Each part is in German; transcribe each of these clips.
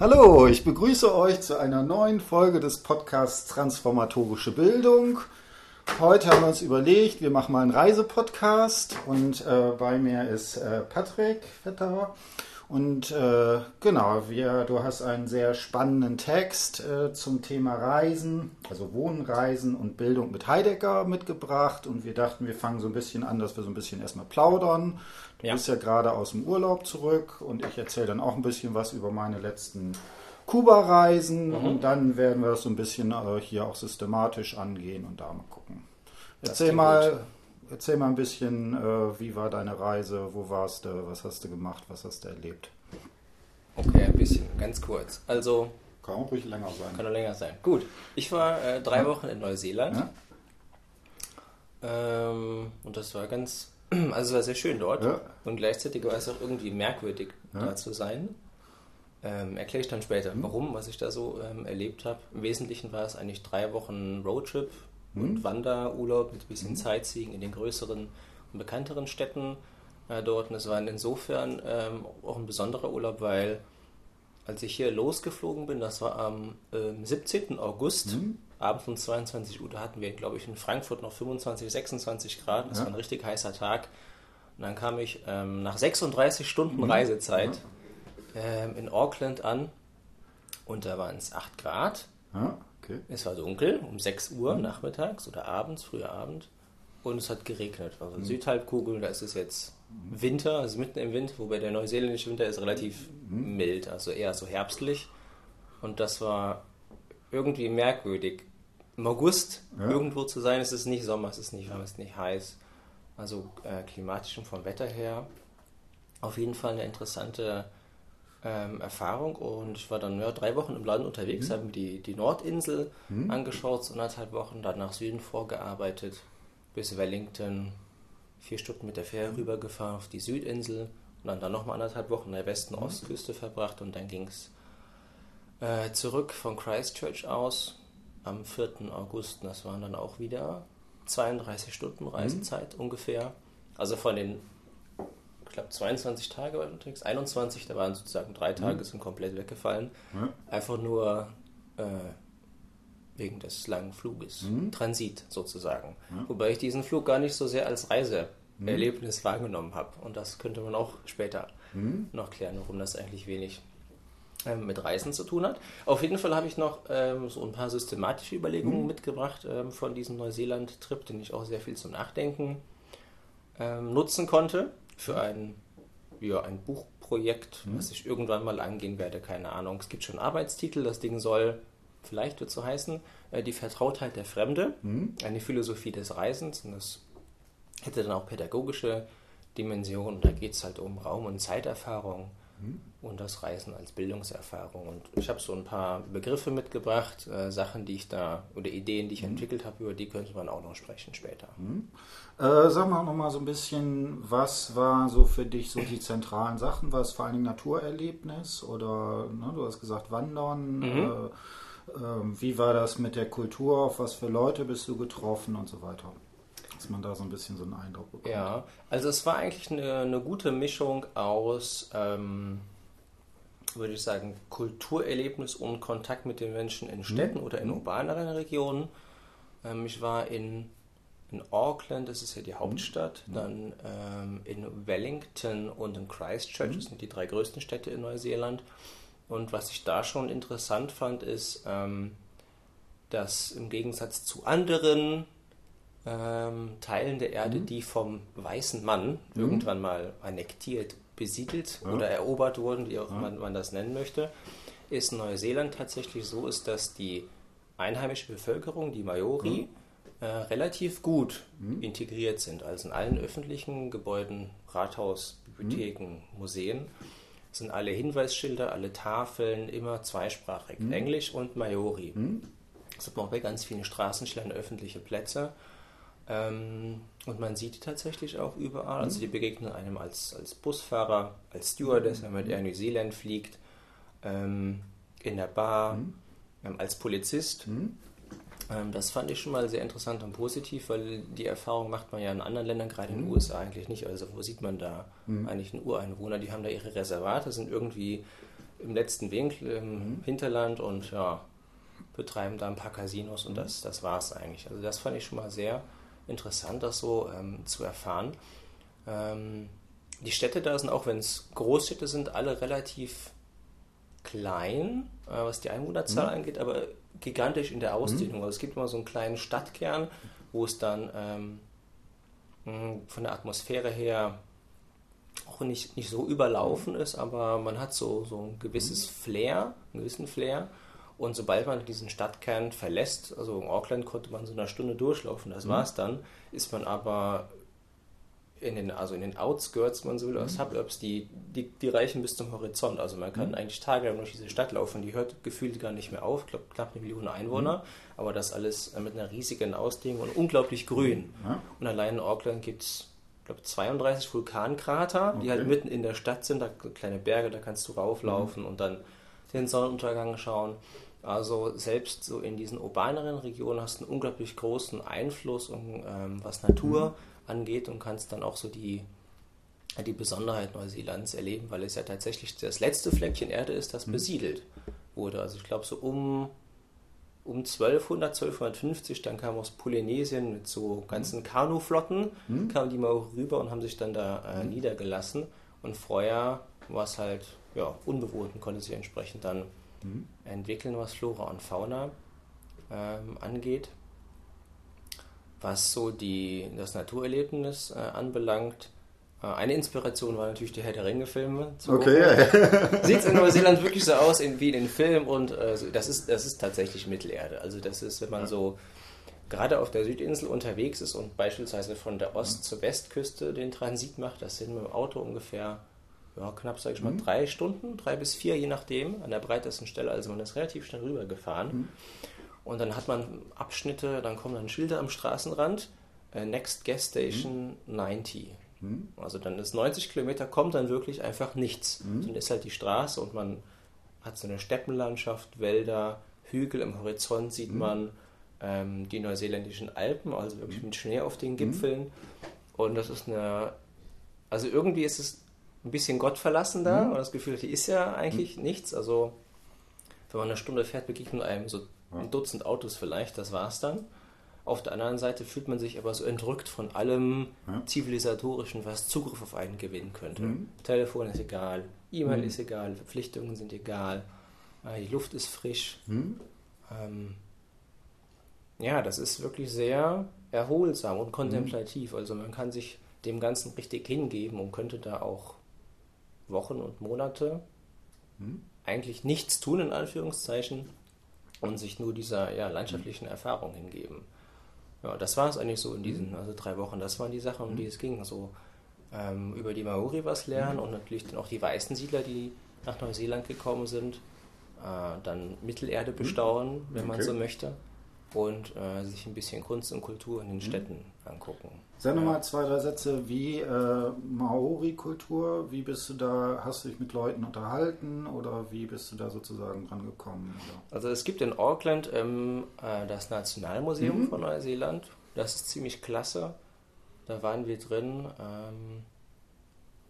Hallo, ich begrüße euch zu einer neuen Folge des Podcasts Transformatorische Bildung. Heute haben wir uns überlegt, wir machen mal einen Reisepodcast und äh, bei mir ist äh, Patrick Vetterer. Und äh, genau, wir, du hast einen sehr spannenden Text äh, zum Thema Reisen, also Wohnen, Reisen und Bildung mit Heidegger mitgebracht. Und wir dachten, wir fangen so ein bisschen an, dass wir so ein bisschen erstmal plaudern. Du ja. bist ja gerade aus dem Urlaub zurück und ich erzähle dann auch ein bisschen was über meine letzten Kuba-Reisen. Mhm. Und dann werden wir das so ein bisschen äh, hier auch systematisch angehen und da mal gucken. Erzähl mal. Gut erzähl mal ein bisschen, äh, wie war deine Reise, wo warst du, was hast du gemacht, was hast du erlebt? Okay, ein bisschen, ganz kurz. Also. Kann auch ruhig länger sein. Kann auch länger sein. Gut, ich war äh, drei ja. Wochen in Neuseeland. Ja. Ähm, und das war ganz, also es war sehr schön dort. Ja. Und gleichzeitig war es auch irgendwie merkwürdig, da zu sein. Ähm, Erkläre ich dann später, mhm. warum, was ich da so ähm, erlebt habe. Im Wesentlichen war es eigentlich drei Wochen Roadtrip und mhm. Wanderurlaub mit ein bisschen mhm. Sightseeing in den größeren und bekannteren Städten äh, dort. Und es war insofern ähm, auch ein besonderer Urlaub, weil als ich hier losgeflogen bin, das war am ähm, 17. August, mhm. abends um 22 Uhr, da hatten wir, glaube ich, in Frankfurt noch 25, 26 Grad. Das ja. war ein richtig heißer Tag. Und dann kam ich ähm, nach 36 Stunden mhm. Reisezeit. Ähm, in Auckland an und da waren es 8 Grad. Ja. Okay. Es war dunkel, um 6 Uhr mhm. nachmittags oder abends, früher Abend. Und es hat geregnet. Also mhm. Südhalbkugel, da ist es jetzt Winter, also mitten im Winter, wobei der neuseeländische Winter ist relativ mhm. mild, also eher so herbstlich. Und das war irgendwie merkwürdig. Im August ja. irgendwo zu sein, es ist nicht Sommer, es ist nicht warm, es ist nicht heiß. Also äh, klimatisch und vom Wetter her auf jeden Fall eine interessante ähm, Erfahrung und ich war dann ja, drei Wochen im Land unterwegs, mhm. habe mir die, die Nordinsel mhm. angeschaut, so anderthalb Wochen, dann nach Süden vorgearbeitet, bis Wellington, vier Stunden mit der Fähre mhm. rübergefahren auf die Südinsel und dann, dann nochmal anderthalb Wochen in der Westen- mhm. Ostküste verbracht und dann ging es äh, zurück von Christchurch aus am 4. August. Das waren dann auch wieder 32 Stunden mhm. Reisezeit ungefähr. Also von den glaube 22 Tage war ich unterwegs, 21, da waren sozusagen drei Tage, mhm. sind komplett weggefallen. Mhm. Einfach nur äh, wegen des langen Fluges. Mhm. Transit sozusagen. Wobei ich diesen Flug gar nicht so sehr als Reiseerlebnis wahrgenommen habe. Und das könnte man auch später noch klären, warum das eigentlich wenig ähm, mit Reisen zu tun hat. Auf jeden Fall habe ich noch ähm, so ein paar systematische Überlegungen mhm. mitgebracht ähm, von diesem Neuseeland-Trip, den ich auch sehr viel zum Nachdenken ähm, nutzen konnte für ein, ja, ein Buchprojekt, mhm. was ich irgendwann mal angehen werde, keine Ahnung. Es gibt schon Arbeitstitel, das Ding soll, vielleicht wird so heißen, äh, die Vertrautheit der Fremde, mhm. eine Philosophie des Reisens und das hätte dann auch pädagogische Dimensionen. Da geht es halt um Raum- und Zeiterfahrung mhm. und das Reisen als Bildungserfahrung. Und ich habe so ein paar Begriffe mitgebracht, äh, Sachen, die ich da oder Ideen, die ich mhm. entwickelt habe, über die könnte man auch noch sprechen später. Mhm. Äh, sag mal noch mal so ein bisschen, was war so für dich so die zentralen Sachen? War es vor allen Dingen Naturerlebnis oder ne, du hast gesagt Wandern? Mhm. Äh, äh, wie war das mit der Kultur? Auf was für Leute bist du getroffen und so weiter? Dass man da so ein bisschen so einen Eindruck bekommt. Ja, also es war eigentlich eine, eine gute Mischung aus, ähm, würde ich sagen, Kulturerlebnis und Kontakt mit den Menschen in Städten mhm. oder in urbaneren Regionen. Ähm, ich war in, in Auckland, das ist ja die mhm. Hauptstadt, mhm. dann ähm, in Wellington und in Christchurch, mhm. das sind die drei größten Städte in Neuseeland. Und was ich da schon interessant fand, ist, ähm, dass im Gegensatz zu anderen ähm, Teilen der Erde, mhm. die vom weißen Mann mhm. irgendwann mal annektiert, besiedelt ja. oder erobert wurden, wie auch ja. man, man das nennen möchte, ist Neuseeland tatsächlich so, ist, dass die einheimische Bevölkerung, die Maori, mhm. äh, relativ gut mhm. integriert sind. Also in allen öffentlichen Gebäuden, Rathaus, Bibliotheken, mhm. Museen, sind alle Hinweisschilder, alle Tafeln immer zweisprachig, mhm. Englisch und Maori. Es gibt auch bei ganz vielen Straßenschildern öffentliche Plätze. Ähm, und man sieht die tatsächlich auch überall. Also mhm. die begegnen einem als, als Busfahrer, als Stewardess, wenn man mit Air New Zealand fliegt, ähm, in der Bar, mhm. ähm, als Polizist. Mhm. Ähm, das fand ich schon mal sehr interessant und positiv, weil die Erfahrung macht man ja in anderen Ländern, gerade in den mhm. USA eigentlich nicht. Also wo sieht man da eigentlich einen Ureinwohner? Die haben da ihre Reservate, sind irgendwie im letzten Winkel im. Hinterland und ja, betreiben da ein paar Casinos und das, das war es eigentlich. Also das fand ich schon mal sehr interessant, das so ähm, zu erfahren. Ähm, die Städte da sind, auch wenn es Großstädte sind, alle relativ klein, äh, was die Einwohnerzahl mhm. angeht, aber gigantisch in der Ausdehnung. Mhm. Also es gibt immer so einen kleinen Stadtkern, wo es dann ähm, von der Atmosphäre her auch nicht, nicht so überlaufen ist, aber man hat so, so ein gewisses Flair, einen gewissen Flair. Und sobald man diesen Stadtkern verlässt, also in Auckland konnte man so eine Stunde durchlaufen, das mhm. war es dann, ist man aber in den, also in den Outskirts, man so will, mhm. Suburbs, die, die, die reichen bis zum Horizont. Also man kann mhm. eigentlich tagelang durch diese Stadt laufen, die hört gefühlt gar nicht mehr auf, ich glaube knapp eine Million Einwohner, mhm. aber das alles mit einer riesigen Ausdehnung und unglaublich grün. Ja. Und allein in Auckland gibt es, glaube 32 Vulkankrater, okay. die halt mitten in der Stadt sind, da kleine Berge, da kannst du rauflaufen mhm. und dann den Sonnenuntergang schauen. Also selbst so in diesen urbaneren Regionen hast du einen unglaublich großen Einfluss, um, ähm, was Natur mhm angeht und kannst dann auch so die, die Besonderheit Neuseelands erleben, weil es ja tatsächlich das letzte Fleckchen Erde ist, das mhm. besiedelt wurde. Also ich glaube so um, um 1200, 1250, dann kam aus Polynesien mit so ganzen Kanuflotten, mhm. kamen die mal rüber und haben sich dann da äh, mhm. niedergelassen. Und vorher war es halt ja, unbewohnt und konnte sich entsprechend dann mhm. entwickeln, was Flora und Fauna ähm, angeht. Was so die, das Naturerlebnis äh, anbelangt, äh, eine Inspiration war natürlich die Herr der Ringe-Filme. Okay. Ja. Sieht es in Neuseeland wirklich so aus wie in den Filmen und äh, das, ist, das ist tatsächlich Mittelerde. Also das ist, wenn man so gerade auf der Südinsel unterwegs ist und beispielsweise von der Ost- zur Westküste den Transit macht, das sind mit dem Auto ungefähr ja, knapp, sage ich mal, mhm. drei Stunden, drei bis vier, je nachdem, an der breitesten Stelle. Also man ist relativ schnell rübergefahren. Mhm. Und dann hat man Abschnitte, dann kommen dann Schilder am Straßenrand. Äh, Next Gas Station mhm. 90. Mhm. Also dann ist 90 Kilometer, kommt dann wirklich einfach nichts. Mhm. Dann ist halt die Straße und man hat so eine Steppenlandschaft, Wälder, Hügel im Horizont sieht mhm. man ähm, die neuseeländischen Alpen, also wirklich mit Schnee auf den. Gipfeln. Und das ist eine, also irgendwie ist es ein bisschen gottverlassen da und das Gefühl, hier ist ja eigentlich nichts. Also wenn man eine Stunde fährt, begegnet einem so ein Dutzend Autos vielleicht, das war's dann. Auf der anderen Seite fühlt man sich aber so entrückt von allem ja. Zivilisatorischen, was Zugriff auf einen gewinnen könnte. Mhm. Telefon ist egal, E-Mail mhm. ist egal, Verpflichtungen sind egal, äh, die Luft ist frisch. Mhm. Ähm, ja, das ist wirklich sehr erholsam und kontemplativ. Also man kann sich dem Ganzen richtig hingeben und könnte da auch Wochen und Monate mhm. eigentlich nichts tun, in Anführungszeichen, und sich nur dieser ja, landschaftlichen Erfahrung hingeben. Ja, das war es eigentlich so in diesen also drei Wochen. Das waren die Sachen, um die es ging. So ähm, über die Maori was lernen und natürlich dann auch die weißen Siedler, die nach Neuseeland gekommen sind. Äh, dann Mittelerde bestaunen, wenn man so möchte und äh, sich ein bisschen Kunst und Kultur in den. Städten angucken. Sag nochmal ja. zwei, drei Sätze, wie äh, Maori-Kultur, wie bist du da, hast du dich mit Leuten unterhalten oder wie bist du da sozusagen dran gekommen? Oder? Also es gibt in Auckland ähm, äh, das Nationalmuseum mhm. von Neuseeland, das ist ziemlich klasse. Da waren wir drin ähm,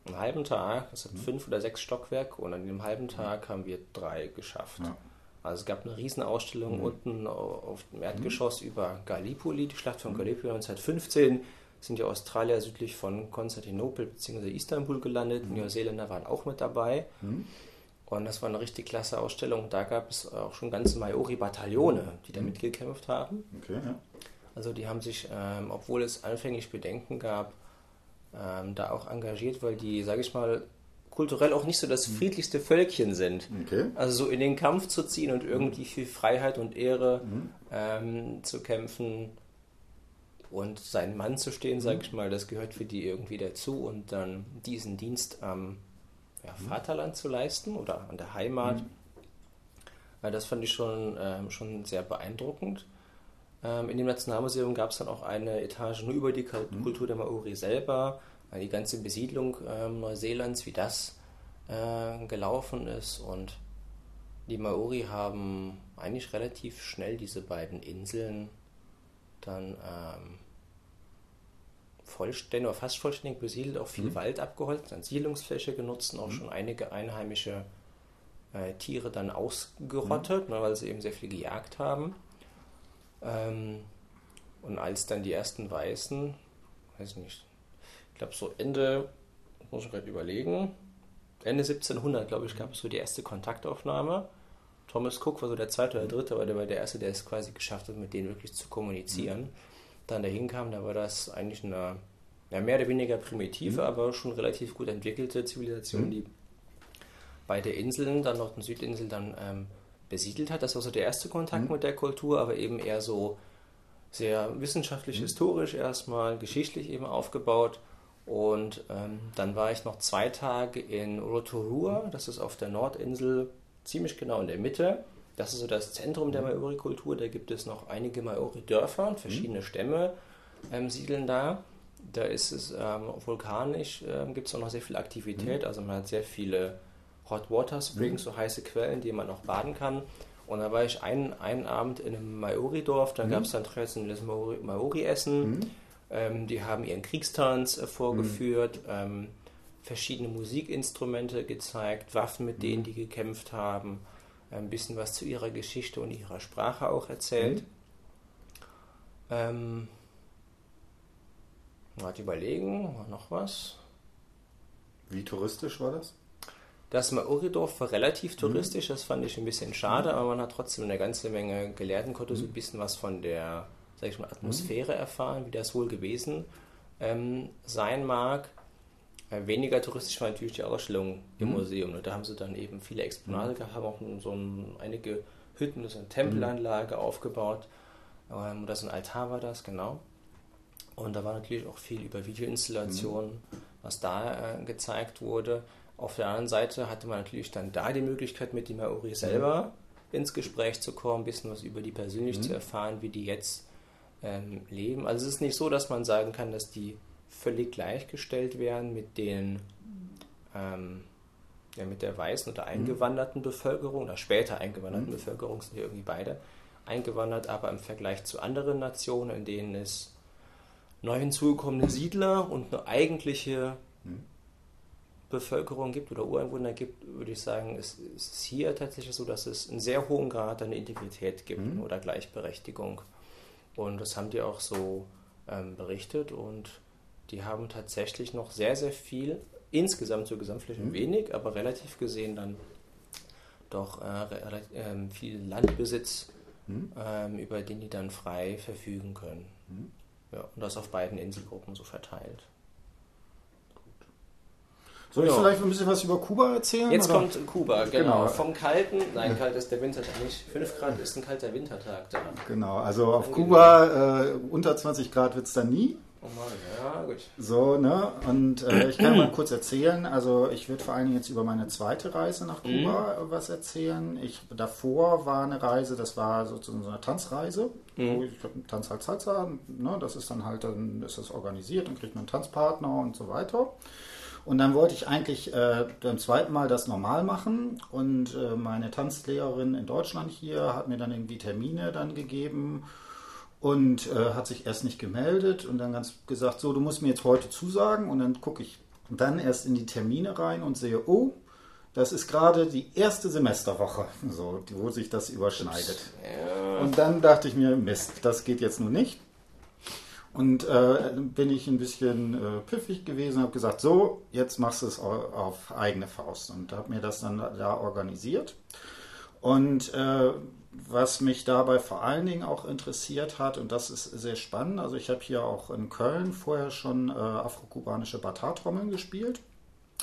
einen halben Tag, das hat mhm. fünf oder sechs Stockwerke und an dem halben Tag haben wir drei geschafft. Ja. Also es gab eine Riesenausstellung mhm. unten auf dem Erdgeschoss mhm. über Gallipoli, die Schlacht von mhm. Gallipoli 1915. Sind die Australier südlich von Konstantinopel bzw. Istanbul gelandet. Mhm. Neuseeländer waren auch mit dabei. Mhm. Und das war eine richtig klasse Ausstellung. Da gab es auch schon ganze Maori-Bataillone, die da mhm. mitgekämpft haben. Okay, ja. Also die haben sich, ähm, obwohl es anfänglich Bedenken gab, ähm, da auch engagiert, weil die, sage ich mal, kulturell auch nicht so das hm. friedlichste Völkchen sind. Okay. Also so in den Kampf zu ziehen und irgendwie für Freiheit und Ehre mhm. ähm, zu kämpfen und seinen Mann zu stehen, sage hm. ich mal, das gehört für die irgendwie dazu und dann diesen Dienst am ja, hm. Vaterland zu leisten oder an der Heimat. Mhm. Das fand ich schon, ähm, schon sehr beeindruckend. Ähm, in dem Nationalmuseum gab es dann auch eine Etage nur über die Kultur der Maori selber die ganze Besiedlung äh, Neuseelands, wie das äh, gelaufen ist. Und die Maori haben eigentlich relativ schnell diese beiden Inseln dann ähm, vollständig oder fast vollständig besiedelt, auch viel mhm. Wald abgeholzt, dann Siedlungsfläche genutzt auch mhm. schon einige einheimische äh, äh, Tiere dann ausgerottet, mhm. ne, weil sie eben sehr viel gejagt haben. Ähm, und als dann die ersten Weißen, weiß nicht, ich glaube so Ende, muss ich gerade überlegen, Ende 1700, glaube ich, gab es so die erste Kontaktaufnahme. Thomas Cook war so der zweite oder dritte, aber der war der erste, der es quasi geschafft hat, mit denen wirklich zu kommunizieren. Mhm. Dann dahin kam, da war das eigentlich eine ja, mehr oder weniger primitive, mhm. aber schon relativ gut entwickelte Zivilisation, mhm. die beide Inseln, dann noch die Südinsel, dann ähm, besiedelt hat. Das war so der erste Kontakt mhm. mit der Kultur, aber eben eher so sehr wissenschaftlich, mhm. historisch erstmal, geschichtlich eben aufgebaut. Und ähm, dann war ich noch zwei Tage in Rotorua, das ist auf der Nordinsel, ziemlich genau in der Mitte. Das ist so das Zentrum der mhm. Maori-Kultur. Da gibt es noch einige Maori-Dörfer und verschiedene mhm. Stämme ähm, siedeln da. Da ist es ähm, vulkanisch, ähm, gibt es auch noch sehr viel Aktivität. Also man hat sehr viele Hot Water Springs, so heiße Quellen, die man auch baden kann. Und da war ich einen, einen Abend in einem Maori-Dorf, da mhm. gab es dann traditionelles Maori-Essen. Mhm. Ähm, die haben ihren Kriegstanz äh, vorgeführt, mhm. ähm, verschiedene Musikinstrumente gezeigt, Waffen, mit denen mhm. die gekämpft haben, ein bisschen was zu ihrer Geschichte und ihrer Sprache auch erzählt. Mhm. Ähm, mal überlegen, noch was. Wie touristisch war das? Das Maoridorf war relativ mhm. touristisch, das fand ich ein bisschen schade, aber man hat trotzdem eine ganze Menge gelernt und konnte so ein mhm. bisschen was von der sag ich mal, Atmosphäre mhm. erfahren, wie das wohl gewesen ähm, sein mag. Weniger touristisch war natürlich die Ausstellung im Museum. Und da haben sie dann eben viele Exponate gehabt, haben auch so ein, einige Hütten, so eine Tempelanlage aufgebaut. Ähm, oder so ein Altar war das, genau. Und da war natürlich auch viel über Videoinstallationen, mhm. was da äh, gezeigt wurde. Auf der anderen Seite hatte man natürlich dann da die Möglichkeit, mit den Maori selber mhm. ins Gespräch zu kommen, ein bisschen was über die persönlich mhm. zu erfahren, wie die jetzt ähm, leben. Also es ist nicht so, dass man sagen kann, dass die völlig gleichgestellt werden mit den ähm, ja, mit der weißen oder mhm. eingewanderten Bevölkerung oder später eingewanderten mhm. Bevölkerung sind ja irgendwie beide eingewandert, aber im Vergleich zu anderen Nationen, in denen es neu hinzugekommene Siedler und eine eigentliche mhm. Bevölkerung gibt oder Ureinwohner gibt, würde ich sagen, es ist hier tatsächlich so, dass es einen sehr hohen Grad an Integrität gibt mhm. oder Gleichberechtigung. Und das haben die auch so ähm, berichtet und die haben tatsächlich noch sehr, sehr viel, insgesamt zur Gesamtfläche mhm. wenig, aber relativ gesehen dann doch äh, äh, viel Landbesitz, mhm. ähm, über den die dann frei verfügen können. Mhm. Ja, und das auf beiden Inselgruppen so verteilt. Soll ich ja. vielleicht ein bisschen was über Kuba erzählen? Jetzt oder? kommt Kuba, genau. genau. Vom kalten, nein, kalt ist der Wintertag nicht. 5 Grad ist ein kalter Wintertag da. Genau, also auf Kuba äh, unter 20 Grad wird es dann nie. Oh Mann, ja, gut. So, ne? Und äh, ich kann mal kurz erzählen. Also, ich würde vor allen Dingen jetzt über meine zweite Reise nach Kuba mhm. was erzählen. Ich, davor war eine Reise, das war sozusagen so eine Tanzreise. Mhm. Ich tanze halt Salsa, ne? Das ist dann halt, dann ist das organisiert, dann kriegt man einen Tanzpartner und so weiter. Und dann wollte ich eigentlich äh, beim zweiten Mal das normal machen. Und äh, meine Tanzlehrerin in Deutschland hier hat mir dann irgendwie Termine dann gegeben und äh, hat sich erst nicht gemeldet und dann ganz gesagt, so, du musst mir jetzt heute zusagen und dann gucke ich dann erst in die Termine rein und sehe, oh, das ist gerade die erste Semesterwoche, so, wo sich das überschneidet. Ja. Und dann dachte ich mir, Mist, das geht jetzt nur nicht. Und äh, bin ich ein bisschen äh, piffig gewesen, habe gesagt, so, jetzt machst du es auf eigene Faust und habe mir das dann da organisiert. Und äh, was mich dabei vor allen Dingen auch interessiert hat, und das ist sehr spannend, also ich habe hier auch in Köln vorher schon äh, afrokubanische Batar-Trommeln gespielt,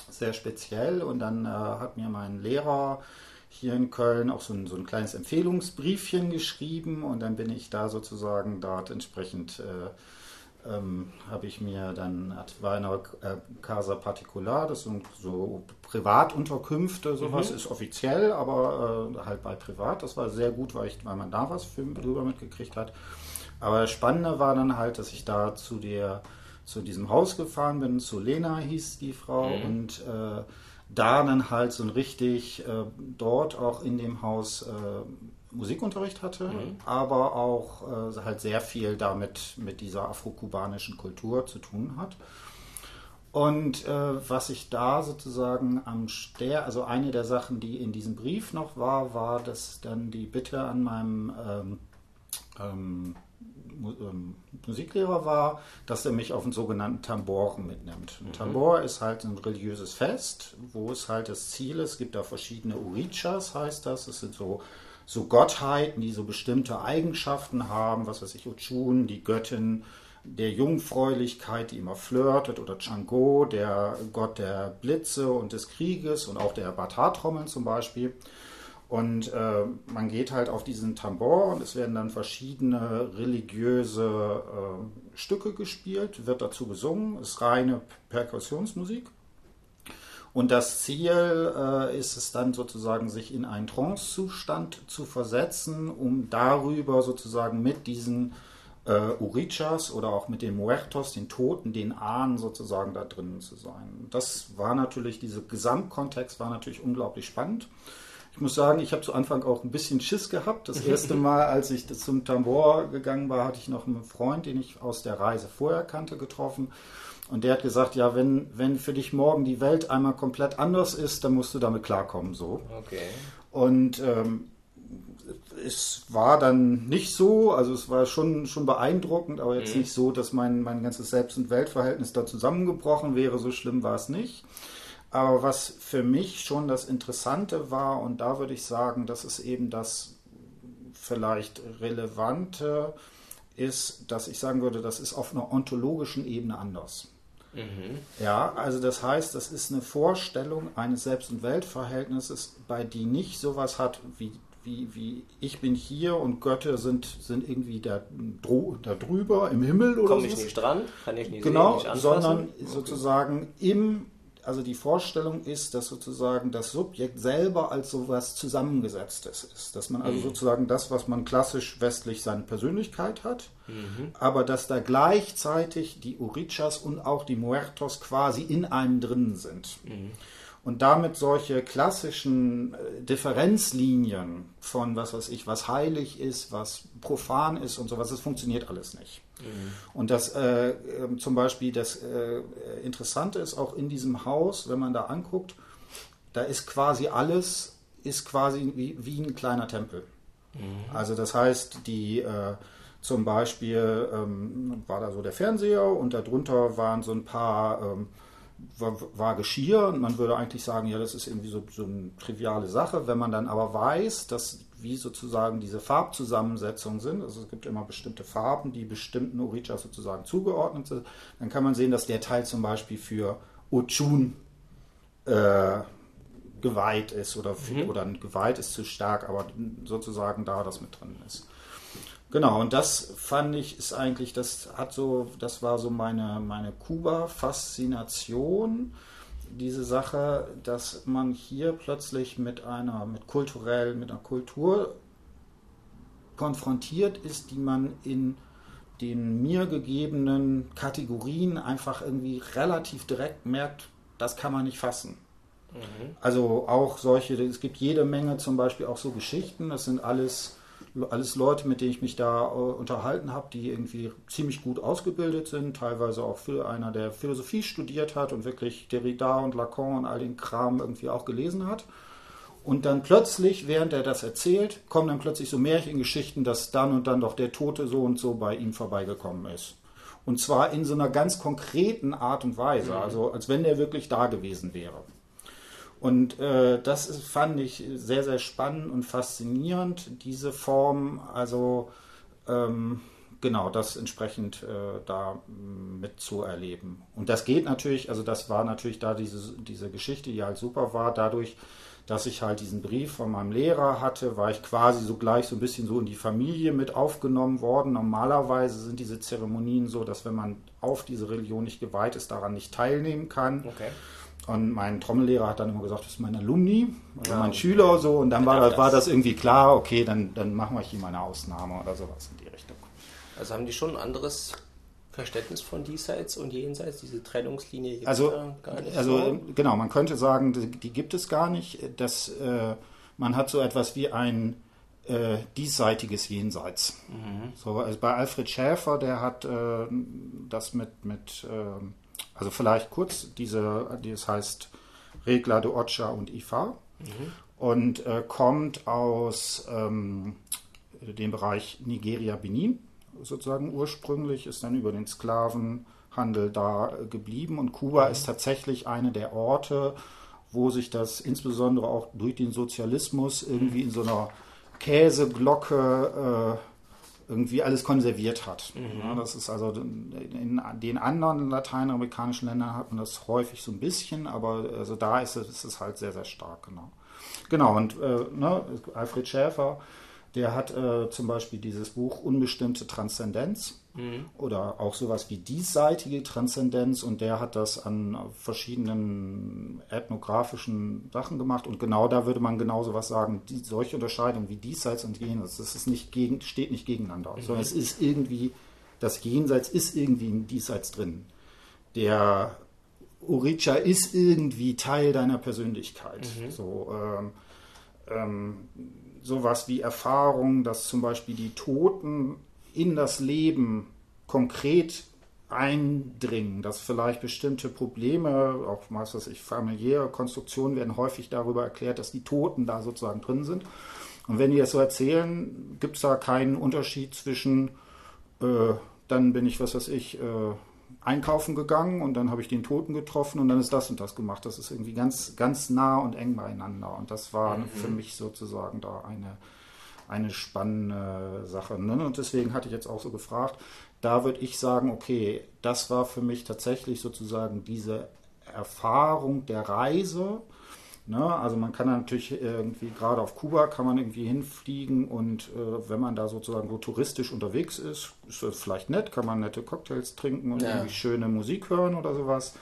sehr speziell. Und dann äh, hat mir mein Lehrer hier in Köln auch so ein, so ein kleines Empfehlungsbriefchen geschrieben und dann bin ich da sozusagen dort entsprechend äh, ähm, habe ich mir dann, war eine äh, Casa Particular, das sind so Privatunterkünfte, sowas mhm. ist offiziell, aber äh, halt bei Privat. Das war sehr gut, weil, ich, weil man da was drüber mitgekriegt hat. Aber das Spannende war dann halt, dass ich da zu der zu diesem Haus gefahren bin, zu Lena hieß die Frau mhm. und äh, da dann halt so ein richtig äh, dort auch in dem Haus äh, Musikunterricht hatte, mhm. aber auch äh, halt sehr viel damit mit dieser afrokubanischen Kultur zu tun hat. Und äh, was ich da sozusagen am Ster, also eine der Sachen, die in diesem Brief noch war, war, dass dann die Bitte an meinem ähm, ähm, ähm Musiklehrer war, dass er mich auf einen sogenannten Tamboren mitnimmt. Ein mhm. Tambor ist halt ein religiöses Fest, wo es halt das Ziel ist, es gibt da verschiedene Urichas, heißt das. Es sind so, so Gottheiten, die so bestimmte Eigenschaften haben, was weiß ich, Ochun, die Göttin der Jungfräulichkeit, die immer flirtet, oder Chango, der Gott der Blitze und des Krieges und auch der Batar-Trommeln zum Beispiel. Und äh, man geht halt auf diesen Tambor und es werden dann verschiedene religiöse äh, Stücke gespielt, wird dazu gesungen, ist reine Perkussionsmusik. Und das Ziel äh, ist es dann sozusagen, sich in einen Trancezustand zu versetzen, um darüber sozusagen mit diesen äh, Urichas oder auch mit den Muertos, den Toten, den Ahnen sozusagen da drinnen zu sein. Das war natürlich, dieser Gesamtkontext war natürlich unglaublich spannend. Ich muss sagen, ich habe zu Anfang auch ein bisschen Schiss gehabt. Das erste Mal, als ich zum Tambor gegangen war, hatte ich noch einen Freund, den ich aus der Reise vorher kannte, getroffen. Und der hat gesagt, ja, wenn, wenn für dich morgen die Welt einmal komplett anders ist, dann musst du damit klarkommen, so. Okay. Und ähm, es war dann nicht so, also es war schon, schon beeindruckend, aber jetzt mhm. nicht so, dass mein, mein ganzes Selbst- und Weltverhältnis da zusammengebrochen wäre. So schlimm war es nicht. Aber was für mich schon das Interessante war, und da würde ich sagen, dass es eben das vielleicht Relevante ist, dass ich sagen würde, das ist auf einer ontologischen Ebene anders. Mhm. Ja, also das heißt, das ist eine Vorstellung eines Selbst- und Weltverhältnisses, bei die nicht sowas hat wie wie, wie ich bin hier und Götter sind, sind irgendwie da, da drüber im Himmel oder so. Komme ich nicht dran, kann ich nicht genau, sehen, nicht sondern sozusagen im, also die Vorstellung ist, dass sozusagen das Subjekt selber als sowas Zusammengesetztes ist. Dass man also mhm. sozusagen das, was man klassisch westlich seine Persönlichkeit hat, mhm. aber dass da gleichzeitig die Urichas und auch die Muertos quasi in einem drin sind. Mhm und damit solche klassischen äh, Differenzlinien von was weiß ich, was heilig ist, was profan ist und sowas, das funktioniert alles nicht. Mhm. Und das äh, äh, zum Beispiel das äh, Interessante ist auch in diesem Haus, wenn man da anguckt, da ist quasi alles, ist quasi wie, wie ein kleiner Tempel. Mhm. Also das heißt, die äh, zum Beispiel ähm, war da so der Fernseher und darunter waren so ein paar ähm, war, war Geschirr und man würde eigentlich sagen, ja, das ist irgendwie so, so eine triviale Sache. Wenn man dann aber weiß, dass wie sozusagen diese Farbzusammensetzungen sind, also es gibt immer bestimmte Farben, die bestimmten Orichas sozusagen zugeordnet sind, dann kann man sehen, dass der Teil zum Beispiel für Ochun äh, geweiht ist oder, mhm. oder geweiht ist zu stark, aber sozusagen da das mit drin ist. Genau, und das fand ich, ist eigentlich, das hat so, das war so meine, meine Kuba-Faszination, diese Sache, dass man hier plötzlich mit einer, mit kulturell, mit einer Kultur konfrontiert ist, die man in den mir gegebenen Kategorien einfach irgendwie relativ direkt merkt, das kann man nicht fassen. Mhm. Also auch solche, es gibt jede Menge zum Beispiel auch so Geschichten, das sind alles alles Leute, mit denen ich mich da äh, unterhalten habe, die irgendwie ziemlich gut ausgebildet sind, teilweise auch für einer, der Philosophie studiert hat und wirklich Derrida und Lacan und all den Kram irgendwie auch gelesen hat. Und dann plötzlich, während er das erzählt, kommen dann plötzlich so Märchengeschichten, dass dann und dann doch der Tote so und so bei ihm vorbeigekommen ist. Und zwar in so einer ganz konkreten Art und Weise, mhm. also als wenn er wirklich da gewesen wäre. Und äh, das ist, fand ich sehr, sehr spannend und faszinierend, diese Form, also ähm, genau das entsprechend äh, da mitzuerleben. Und das geht natürlich, also das war natürlich da diese, diese Geschichte, die halt super war, dadurch, dass ich halt diesen Brief von meinem Lehrer hatte, war ich quasi so gleich so ein bisschen so in die Familie mit aufgenommen worden. Normalerweise sind diese Zeremonien so, dass wenn man auf diese Religion nicht geweiht ist, daran nicht teilnehmen kann. Okay. Und mein Trommellehrer hat dann immer gesagt, das ist mein Alumni, also ja, mein okay. Schüler so. Und dann war das, war das irgendwie klar, okay, dann, dann machen wir hier mal eine Ausnahme oder sowas in die Richtung. Also haben die schon ein anderes Verständnis von diesseits und jenseits, diese Trennungslinie gibt also, gar nicht. Also so? genau, man könnte sagen, die, die gibt es gar nicht. Das, äh, man hat so etwas wie ein äh, diesseitiges Jenseits. Mhm. So, also bei Alfred Schäfer, der hat äh, das mit, mit äh, also vielleicht kurz, diese, das heißt Regla de Ocha und Ifa mhm. und äh, kommt aus ähm, dem Bereich Nigeria-Benin sozusagen ursprünglich, ist dann über den Sklavenhandel da äh, geblieben und Kuba mhm. ist tatsächlich eine der Orte, wo sich das insbesondere auch durch den Sozialismus irgendwie in so einer Käseglocke äh, irgendwie alles konserviert hat. Mhm. Ja, das ist also in den anderen lateinamerikanischen Ländern hat man das häufig so ein bisschen, aber also da ist es, ist es halt sehr, sehr stark, genau. Genau, und äh, ne, Alfred Schäfer der hat äh, zum Beispiel dieses Buch Unbestimmte Transzendenz mhm. oder auch sowas wie diesseitige Transzendenz und der hat das an verschiedenen ethnografischen Sachen gemacht und genau da würde man genauso was sagen, die, solche Unterscheidungen wie diesseits und jenseits, das ist nicht gegen, steht nicht gegeneinander, mhm. sondern es ist irgendwie, das Jenseits ist irgendwie im Diesseits drin. Der Uricha ist irgendwie Teil deiner Persönlichkeit. Mhm. So, ähm, ähm, sowas wie Erfahrung, dass zum Beispiel die Toten in das Leben konkret eindringen, dass vielleicht bestimmte Probleme, auch was weiß ich, familiäre Konstruktionen werden häufig darüber erklärt, dass die Toten da sozusagen drin sind. Und wenn die das so erzählen, gibt es da keinen Unterschied zwischen, äh, dann bin ich, was weiß ich, äh, einkaufen gegangen und dann habe ich den Toten getroffen und dann ist das und das gemacht. Das ist irgendwie ganz, ganz nah und eng beieinander. Und das war mhm. für mich sozusagen da eine, eine spannende Sache. Ne? Und deswegen hatte ich jetzt auch so gefragt, da würde ich sagen, okay, das war für mich tatsächlich sozusagen diese Erfahrung der Reise Ne? Also man kann natürlich irgendwie, gerade auf Kuba kann man irgendwie hinfliegen und äh, wenn man da sozusagen so touristisch unterwegs ist, ist das vielleicht nett, kann man nette Cocktails trinken und ja. irgendwie schöne Musik hören oder sowas.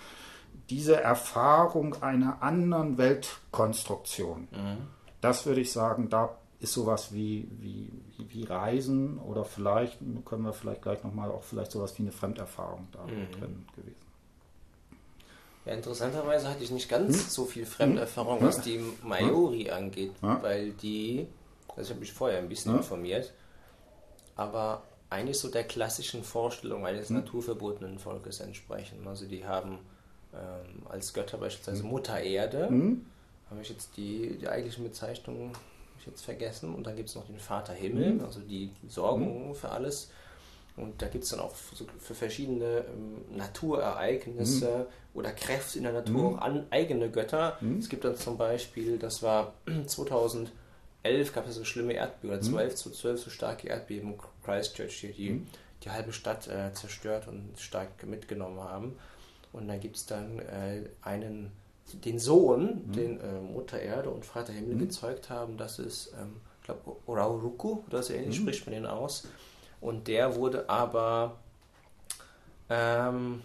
Diese Erfahrung einer anderen Weltkonstruktion, mhm. das würde ich sagen, da ist sowas wie, wie, wie, Reisen oder vielleicht können wir vielleicht gleich nochmal auch vielleicht sowas wie eine Fremderfahrung da mhm. drin gewesen. Ja, interessanterweise hatte ich nicht ganz hm? so viel Fremderfahrung, hm? was die Maori hm? angeht, weil die, also ich habe mich vorher ein bisschen informiert, aber eigentlich so der klassischen Vorstellung eines hm? naturverbotenen Volkes entsprechen. Also die haben ähm, als Götter beispielsweise hm? Mutter Erde, hm? habe ich jetzt die, die eigentliche Bezeichnung ich jetzt vergessen, und dann gibt es noch den Vater Himmel, also die sorgen für alles. Und da gibt es dann auch für, verschiedene ähm, Naturereignisse. Oder Kräfte in der Natur mhm. auch an, eigene Götter. Mhm. Es gibt dann zum Beispiel, das war 2011, gab es so schlimme Erdbeben, oder 12 zu 12 so starke Erdbeben in Christchurch hier, die mhm. die halbe Stadt äh, zerstört und stark mitgenommen haben. Und dann gibt es dann äh, einen, den Sohn, mhm. den äh, Mutter Erde und Vater Himmel mhm. gezeugt haben. Das ist, ähm, ich glaube, Orauruku oder so ähnlich spricht man den aus. Und der wurde aber, ähm,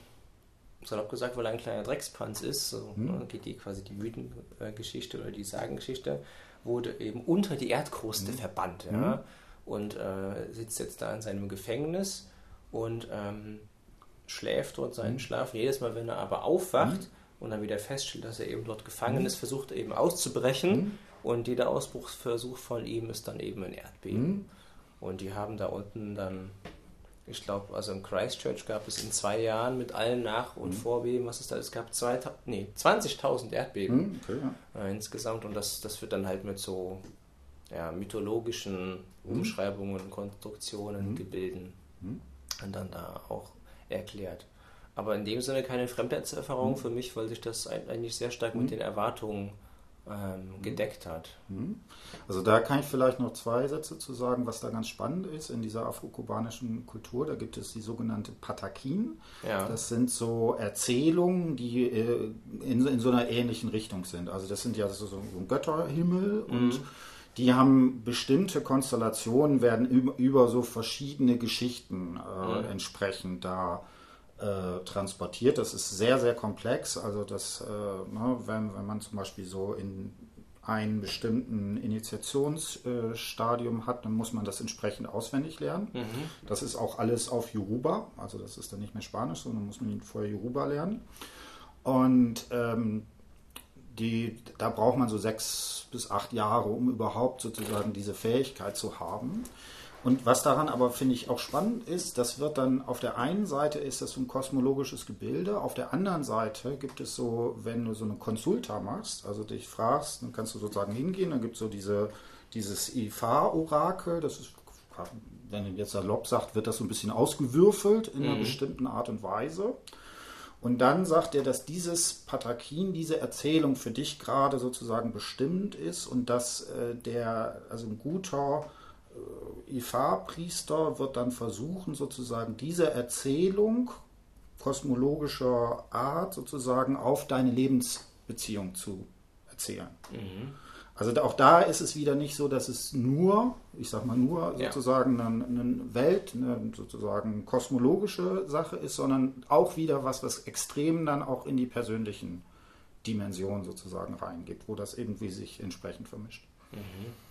salopp gesagt, weil er ein kleiner Dreckspanz ist, so hm. geht die quasi die Mythengeschichte oder die Sagengeschichte, wurde eben unter die Erdkruste hm. verbannt. Ja? Hm. Und äh, sitzt jetzt da in seinem Gefängnis und ähm, schläft dort seinen hm. Schlaf. Jedes Mal, wenn er aber aufwacht hm. und dann wieder feststellt, dass er eben dort gefangen ist, versucht er eben auszubrechen. Und jeder Ausbruchsversuch von ihm ist dann eben ein Erdbeben. Und die haben da unten dann, ich glaube, also in Christchurch gab es in zwei Jahren mit allen Nach- und mhm. Vorbeben, was es da ist, gab nee, 20.000 Erdbeben mhm, okay, ja. äh, insgesamt. Und das, das wird dann halt mit so ja, mythologischen mhm. Umschreibungen, Konstruktionen, mhm. Gebilden mhm. und dann da auch erklärt. Aber in dem Sinne keine Fremdheitserfahrung für mich, weil sich das eigentlich sehr stark mit den Erwartungen ähm, gedeckt hat. Mhm. Also da kann ich vielleicht noch zwei Sätze zu sagen, was da ganz spannend ist in dieser afro-kubanischen Kultur. Da gibt es die sogenannte Patakin. Ja. Das sind so Erzählungen, die äh, in, in, so einer ähnlichen Richtung sind. Also das sind ja so, so ein Götterhimmel mhm. und die haben bestimmte Konstellationen, werden über, über so verschiedene Geschichten äh, mhm. entsprechend da äh, transportiert. Das ist sehr, sehr komplex. Also das, äh, ne, wenn, wenn man zum Beispiel so in einen bestimmten Initiationsstadium hat, dann muss man das entsprechend auswendig lernen. Mhm. Das ist auch alles auf Yoruba, also das ist dann nicht mehr Spanisch, sondern muss man vorher Yoruba lernen. Und ähm, die, da braucht man so sechs bis acht Jahre, um überhaupt sozusagen diese Fähigkeit zu haben. Und was daran aber, finde ich, auch spannend ist, das wird dann auf der einen Seite ist das so ein kosmologisches Gebilde, auf der anderen Seite gibt es so, wenn du so eine Konsulta machst, also dich fragst, dann kannst du sozusagen hingehen, dann gibt es so diese, dieses IFA-Orakel, das ist, wenn jetzt salopp sagt, wird das so ein bisschen ausgewürfelt in einer mhm. bestimmten Art und Weise. Und dann sagt er, dass dieses Patakin, diese Erzählung für dich gerade sozusagen bestimmt ist und dass äh, der, also ein guter äh, Ifa-Priester wird dann versuchen, sozusagen diese Erzählung kosmologischer Art sozusagen auf deine Lebensbeziehung zu erzählen. Mhm. Also auch da ist es wieder nicht so, dass es nur, ich sag mal nur sozusagen eine, eine, Welt, eine sozusagen kosmologische Sache ist, sondern auch wieder was, was extrem dann auch in die persönlichen Dimensionen sozusagen reingeht, wo das irgendwie sich entsprechend vermischt. Mhm.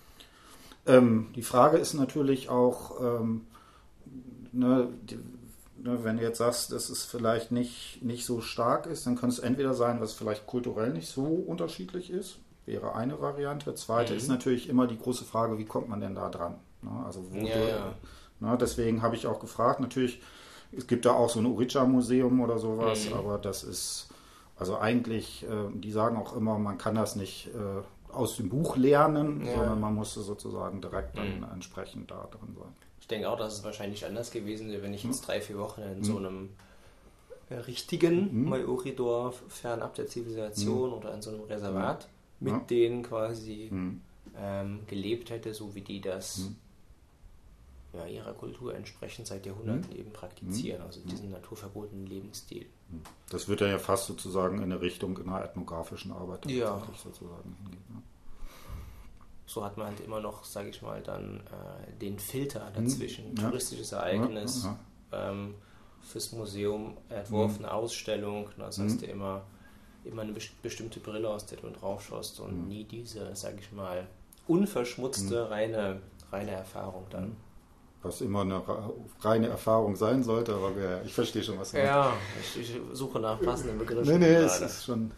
Ähm, die Frage ist natürlich auch, ähm, ne, die, ne, wenn du jetzt sagst, dass es vielleicht nicht, nicht so stark ist, dann kann es entweder sein, was vielleicht kulturell nicht so unterschiedlich ist wäre eine Variante. Zweite mhm. ist natürlich immer die große Frage, wie kommt man denn da dran? Ne? Also wo ja, du, ja. Ne, deswegen habe ich auch gefragt, natürlich, es gibt da auch so ein Uricha-Museum oder sowas, mhm. aber das ist, also eigentlich, äh, die sagen auch immer, man kann das nicht äh, aus dem Buch lernen, ja. sondern man muss sozusagen direkt dann mhm. entsprechend da drin sein. Ich denke auch, dass es wahrscheinlich anders gewesen wäre, wenn ich jetzt hm? drei, vier Wochen in so hm? einem äh, richtigen mhm. Mayoridor fernab der Zivilisation mhm. oder in so einem Reservat mit denen quasi mhm. ähm, gelebt hätte, so wie die das mhm. Ja, ihrer Kultur entsprechend seit Jahrhunderten mhm. eben praktizieren, also mhm. diesen naturverbotenen Lebensstil. Mhm. Das wird ja fast sozusagen in eine Richtung in einer ethnografischen Arbeit ja. sozusagen hingehen. Ne? So hat man halt immer noch, sage ich mal, dann äh, den Filter mhm. dazwischen. Ja. Touristisches Ereignis, ja, ähm, fürs Museum entworfene Ausstellung. Das heißt ja immer immer eine bestimmte Brille, aus der du drauf schaust und mhm. nie diese, sag ich mal, unverschmutzte, mhm. reine, reine Erfahrung dann. Was immer eine reine Erfahrung sein sollte, aber ich verstehe schon, was du Ja, ich, ich, suche nach passenden Begriffen. Nee, nee, es ist schon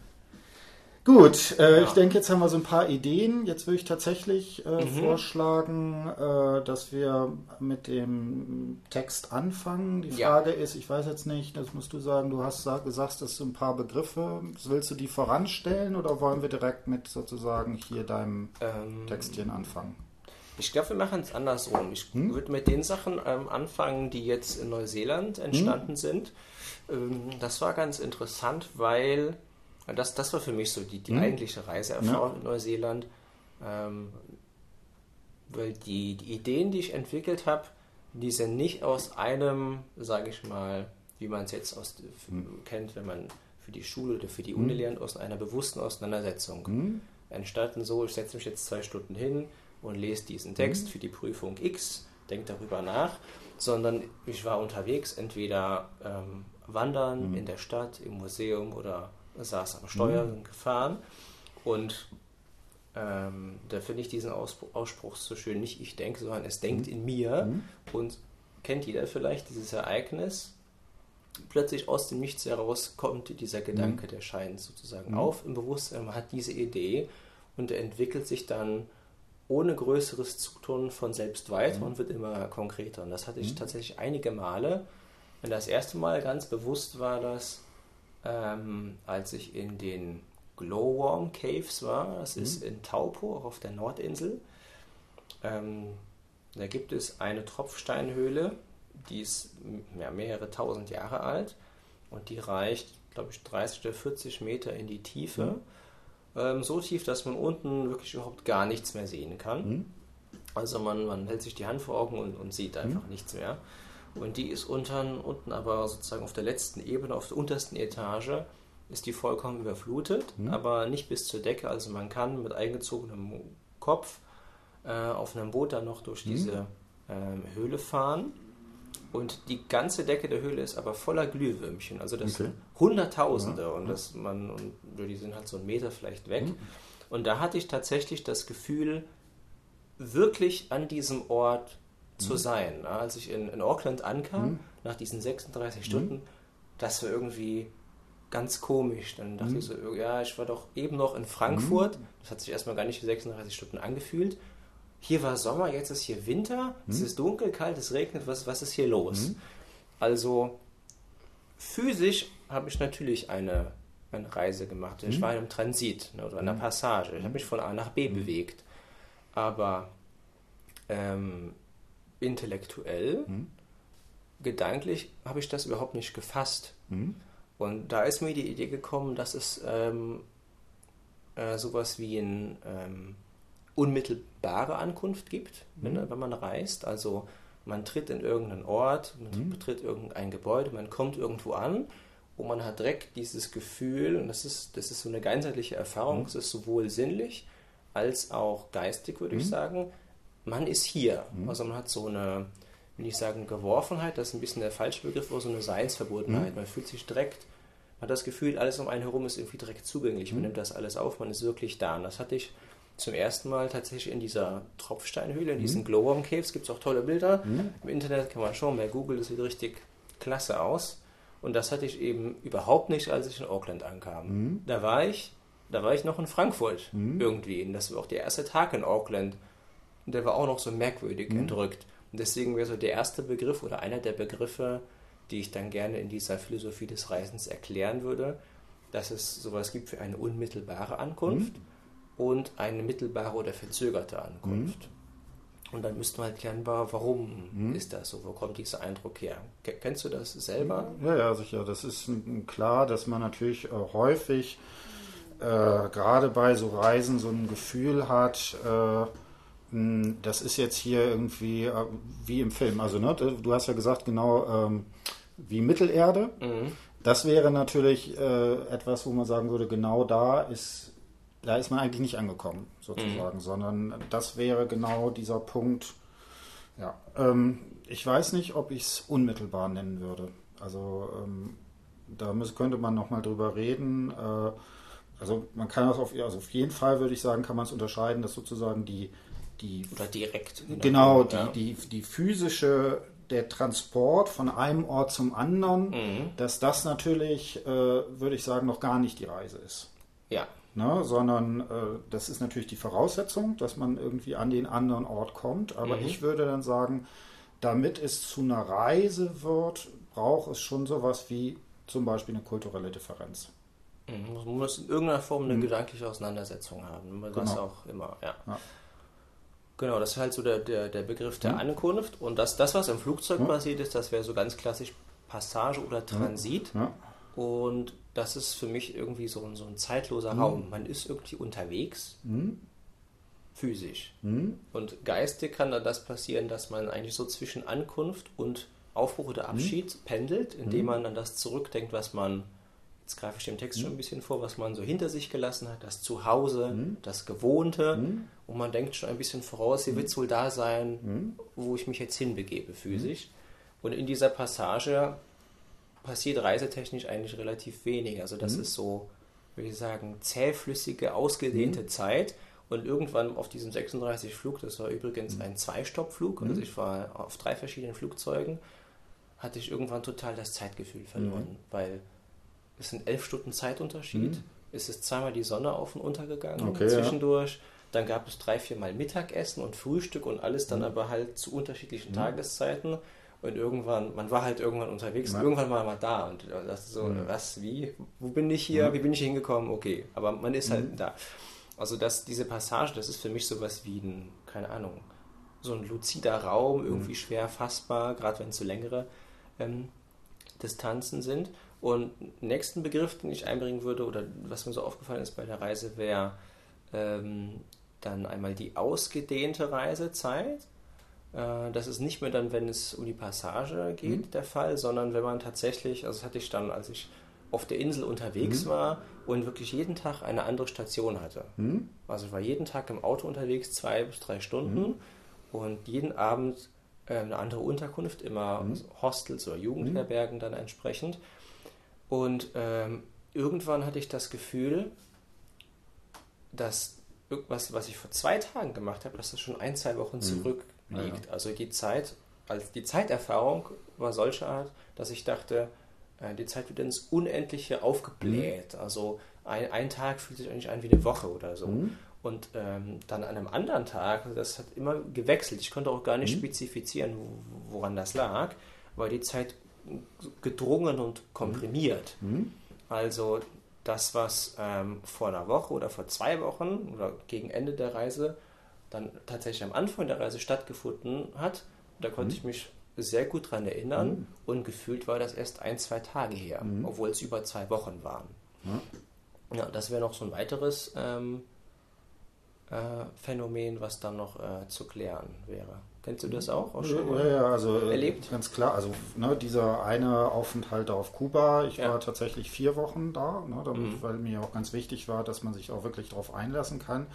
Gut, äh, ja. ich denke, jetzt haben wir so ein paar Ideen. Jetzt würde ich tatsächlich äh, mhm. vorschlagen, äh, dass wir mit dem Text anfangen. Die Frage ja. ist, ich weiß jetzt nicht, das musst du sagen, du hast gesagt, dass du ein paar Begriffe, willst du die voranstellen oder wollen wir direkt mit sozusagen hier deinem ähm, Textchen anfangen? Ich glaube, wir machen es andersrum. Ich hm? würde mit den Sachen ähm, anfangen, die jetzt in Neuseeland entstanden hm? sind. Ähm, das war ganz interessant, weil das, das war für mich so die, die mhm. eigentliche Reiseerfahrung ja. in Neuseeland. Ähm, weil die, die Ideen, die ich entwickelt habe, die sind nicht aus einem, sage ich mal, wie man es jetzt aus, mhm. kennt, wenn man für die Schule oder für die Uni mhm. lernt, aus einer bewussten Auseinandersetzung entstanden. So, ich setze mich jetzt zwei Stunden hin und lese diesen Text mhm. für die Prüfung X, denke darüber nach, sondern ich war unterwegs, entweder ähm, wandern mhm. in der Stadt, im Museum oder saß am Steuer mhm. gefahren und ähm, da finde ich diesen Ausspruch so schön, nicht ich denke, sondern es denkt mhm. in mir mhm. und kennt jeder vielleicht dieses Ereignis, plötzlich aus dem Nichts heraus kommt dieser Gedanke, mhm. der scheint sozusagen auf im Bewusstsein, man hat diese Idee und er entwickelt sich dann ohne größeres Zutun von selbst weiter mhm. und wird immer konkreter. Und das hatte ich tatsächlich einige Male. Und das erste Mal ganz bewusst war das, ähm, als ich in den Glowworm Caves war. Das mhm. ist in Taupo, auch auf der Nordinsel. Ähm, da gibt es eine Tropfsteinhöhle, die ist ja, mehrere tausend Jahre alt und die reicht, glaube ich, 30 oder 40 Meter in die Tiefe. Mhm. Ähm, so tief, dass man unten wirklich überhaupt gar nichts mehr sehen kann. Mhm. Also man, man hält sich die Hand vor Augen und, und sieht einfach mhm. nichts mehr. Und die ist unten, unten aber sozusagen auf der letzten Ebene, auf der untersten Etage, ist die vollkommen überflutet, mhm. aber nicht bis zur Decke. Also man kann mit eingezogenem Kopf äh, auf einem Boot dann noch durch mhm. diese ähm, Höhle fahren. Und die ganze Decke der Höhle ist aber voller Glühwürmchen. Also das okay. sind Hunderttausende ja. und das man und die sind halt so einen Meter vielleicht weg. Mhm. Und da hatte ich tatsächlich das Gefühl, wirklich an diesem Ort zu mhm. sein. Als ich in, in Auckland ankam, mhm. nach diesen 36 Stunden, mhm. das war irgendwie ganz komisch. Dann dachte ich so, ja, ich war doch eben noch in Frankfurt. Das hat sich erstmal gar nicht wie 36 Stunden angefühlt. Hier war Sommer, jetzt ist hier Winter, mhm. es ist dunkel, kalt, es regnet, was, was ist hier los? Mhm. Also physisch habe ich natürlich eine, eine Reise gemacht. Ich mhm. war in einem Transit ne, oder einer mhm. Passage. Ich habe mich von A nach B mhm. bewegt. Aber ähm, intellektuell, gedanklich habe ich das überhaupt nicht gefasst. Und da ist mir die Idee gekommen, dass es ähm, äh, sowas wie ein ähm, unmittelbare Ankunft gibt, wenn, mhm. wenn, man reist. Also man tritt in irgendeinen Ort, man mhm. betritt irgendein Gebäude, man kommt irgendwo an und man hat direkt dieses Gefühl, und das ist, das ist so eine ganzheitliche Erfahrung, mhm. es ist sowohl sinnlich als auch geistig, würde ich mhm. sagen, man ist hier. Mhm. Also man hat so eine, will ich sagen, Geworfenheit, das ist ein bisschen der falsche Begriff, aber so eine Seinsverbundenheit. Mhm. Man fühlt sich direkt man hat das Gefühl, alles um einen herum ist irgendwie direkt zugänglich. Man nimmt das alles auf, man ist wirklich da. Und das hatte ich zum ersten Mal tatsächlich in dieser Tropfsteinhöhle, in mhm. diesen Glowworm Caves, gibt es auch tolle Bilder. Mhm. Im Internet kann man schauen, bei Google, das sieht richtig klasse aus. Und das hatte ich eben überhaupt nicht, als ich in Auckland ankam. Mhm. Da war ich, da war ich noch in Frankfurt mhm. irgendwie. Und das war auch der erste Tag in Auckland. Und der war auch noch so merkwürdig mhm. entrückt. Und deswegen wäre so der erste Begriff oder einer der Begriffe, die ich dann gerne in dieser Philosophie des Reisens erklären würde, dass es sowas gibt wie eine unmittelbare Ankunft mhm und eine mittelbare oder verzögerte Ankunft. Mhm. Und dann müssten wir halt klären, warum mhm. ist das so? Wo kommt dieser Eindruck her? Kennst du das selber? Ja, ja, sicher. Das ist klar, dass man natürlich äh, häufig äh, gerade bei so Reisen so ein Gefühl hat, äh, das ist jetzt hier irgendwie äh, wie im Film. Also, ne, du hast ja gesagt, genau ähm, wie Mittelerde. Mhm. Das wäre natürlich äh, etwas, wo man sagen würde, genau da ist da ist man eigentlich nicht angekommen, sozusagen, mhm. sondern das wäre genau dieser Punkt. Ja, ähm, ich weiß nicht, ob ich es unmittelbar nennen würde. Also ähm, da müß, könnte man nochmal drüber reden. Äh, also man kann das auf, also auf jeden Fall würde ich sagen, kann man es unterscheiden, dass sozusagen die, die oder direkt genau die, ja. die, die physische der Transport von einem Ort zum anderen, mhm. dass das natürlich, äh, würde ich sagen, noch gar nicht die Reise ist. Ja, Ne, sondern äh, das ist natürlich die Voraussetzung, dass man irgendwie an den anderen Ort kommt. Aber mhm. ich würde dann sagen, damit es zu einer Reise wird, braucht es schon sowas wie zum Beispiel eine kulturelle Differenz. Mhm. Man muss in irgendeiner Form eine mhm. gedankliche Auseinandersetzung haben. Was genau. auch immer, ja. ja. Genau, das ist halt so der, der, der Begriff der mhm. Ankunft. Und das, das, was im Flugzeug passiert ist, das wäre so ganz klassisch Passage oder Transit. Und das ist für mich irgendwie so, ein, so ein zeitloser mhm. Raum. Man ist irgendwie unterwegs, mhm. physisch. Mhm. Und geistig kann dann das passieren, dass man eigentlich so zwischen Ankunft und Aufbruch oder mhm. Abschied pendelt, indem mhm. man an das zurückdenkt, was man, jetzt greife ich dem Text schon ein bisschen vor, was man so hinter sich gelassen hat, das Zuhause, das Gewohnte. Und man denkt schon ein bisschen voraus, hier wird es wohl da sein, wo ich mich jetzt hinbegebe, physisch. Und in dieser Passage passiert reisetechnisch eigentlich relativ wenig. Also das mhm. ist so, würde ich sagen, zähflüssige, ausgedehnte mhm. Zeit. Und irgendwann auf diesem 36 Flug, das war übrigens mhm. ein Zwei-Stopp-Flug, also mhm. ich war auf drei verschiedenen Flugzeugen, hatte ich irgendwann total das Zeitgefühl verloren, mhm. weil es sind elf Stunden Zeitunterschied. Mhm. Es ist zweimal die Sonne auf und untergegangen okay, zwischendurch. Ja. Dann gab es drei, vier Mal Mittagessen und Frühstück und alles dann aber halt zu unterschiedlichen Tageszeiten. Und irgendwann, man war halt irgendwann unterwegs, ja. irgendwann war man da und das ist so, mhm. was, wie, wo bin ich hier, mhm. wie bin ich hingekommen, okay, aber man ist halt mhm. da. Also das, diese Passage, das ist für mich sowas wie ein, keine Ahnung, so ein luzider Raum, irgendwie mhm. schwer fassbar, gerade wenn es so längere ähm, Distanzen sind. Und nächsten Begriff, den ich einbringen würde, oder was mir so aufgefallen ist bei der Reise, wäre ähm, dann einmal die ausgedehnte Reisezeit. Äh, das ist nicht mehr dann, wenn es um die Passage geht, mhm. der Fall, sondern wenn man tatsächlich, also das hatte ich dann, als ich auf der Insel unterwegs mhm. war und wirklich jeden Tag eine andere Station hatte. Mhm. Also ich war jeden Tag im Auto unterwegs, zwei bis drei Stunden mhm. und jeden Abend äh, eine andere Unterkunft, immer mhm. Hostels oder Jugendherbergen dann entsprechend. Und ähm, irgendwann hatte ich das Gefühl, dass irgendwas, was ich vor zwei Tagen gemacht habe, dass das schon ein, zwei Wochen mhm. zurück liegt. Ja. Also die Zeit, als die Zeiterfahrung war solcher Art, dass ich dachte, äh, die Zeit wird ins Unendliche aufgebläht. Mhm. Also ein, ein, Tag fühlt sich eigentlich an wie eine Woche oder so. Mhm. Und ähm, dann an einem anderen Tag, das hat immer gewechselt. Ich konnte auch gar nicht mhm. spezifizieren, woran das lag, weil die Zeit gedrungen und komprimiert. Mhm. Also das, was ähm, vor einer Woche oder vor zwei Wochen oder gegen Ende der Reise dann tatsächlich am Anfang der Reise stattgefunden hat, da konnte mhm. ich mich sehr gut daran erinnern mhm. und gefühlt war das erst ein, zwei Tage her, mhm. obwohl es über zwei Wochen waren. Ja, das wäre noch so ein weiteres ähm, äh, Phänomen, was dann noch äh, zu klären wäre. Kennst du das auch? auch schon ja, ja, also äh, erlebt? ganz klar. Also ne, dieser eine Aufenthalt auf Kuba, ich ja. war tatsächlich vier Wochen da, ne, damit, mhm. weil mir auch ganz wichtig war, dass man sich auch wirklich darauf einlassen kann.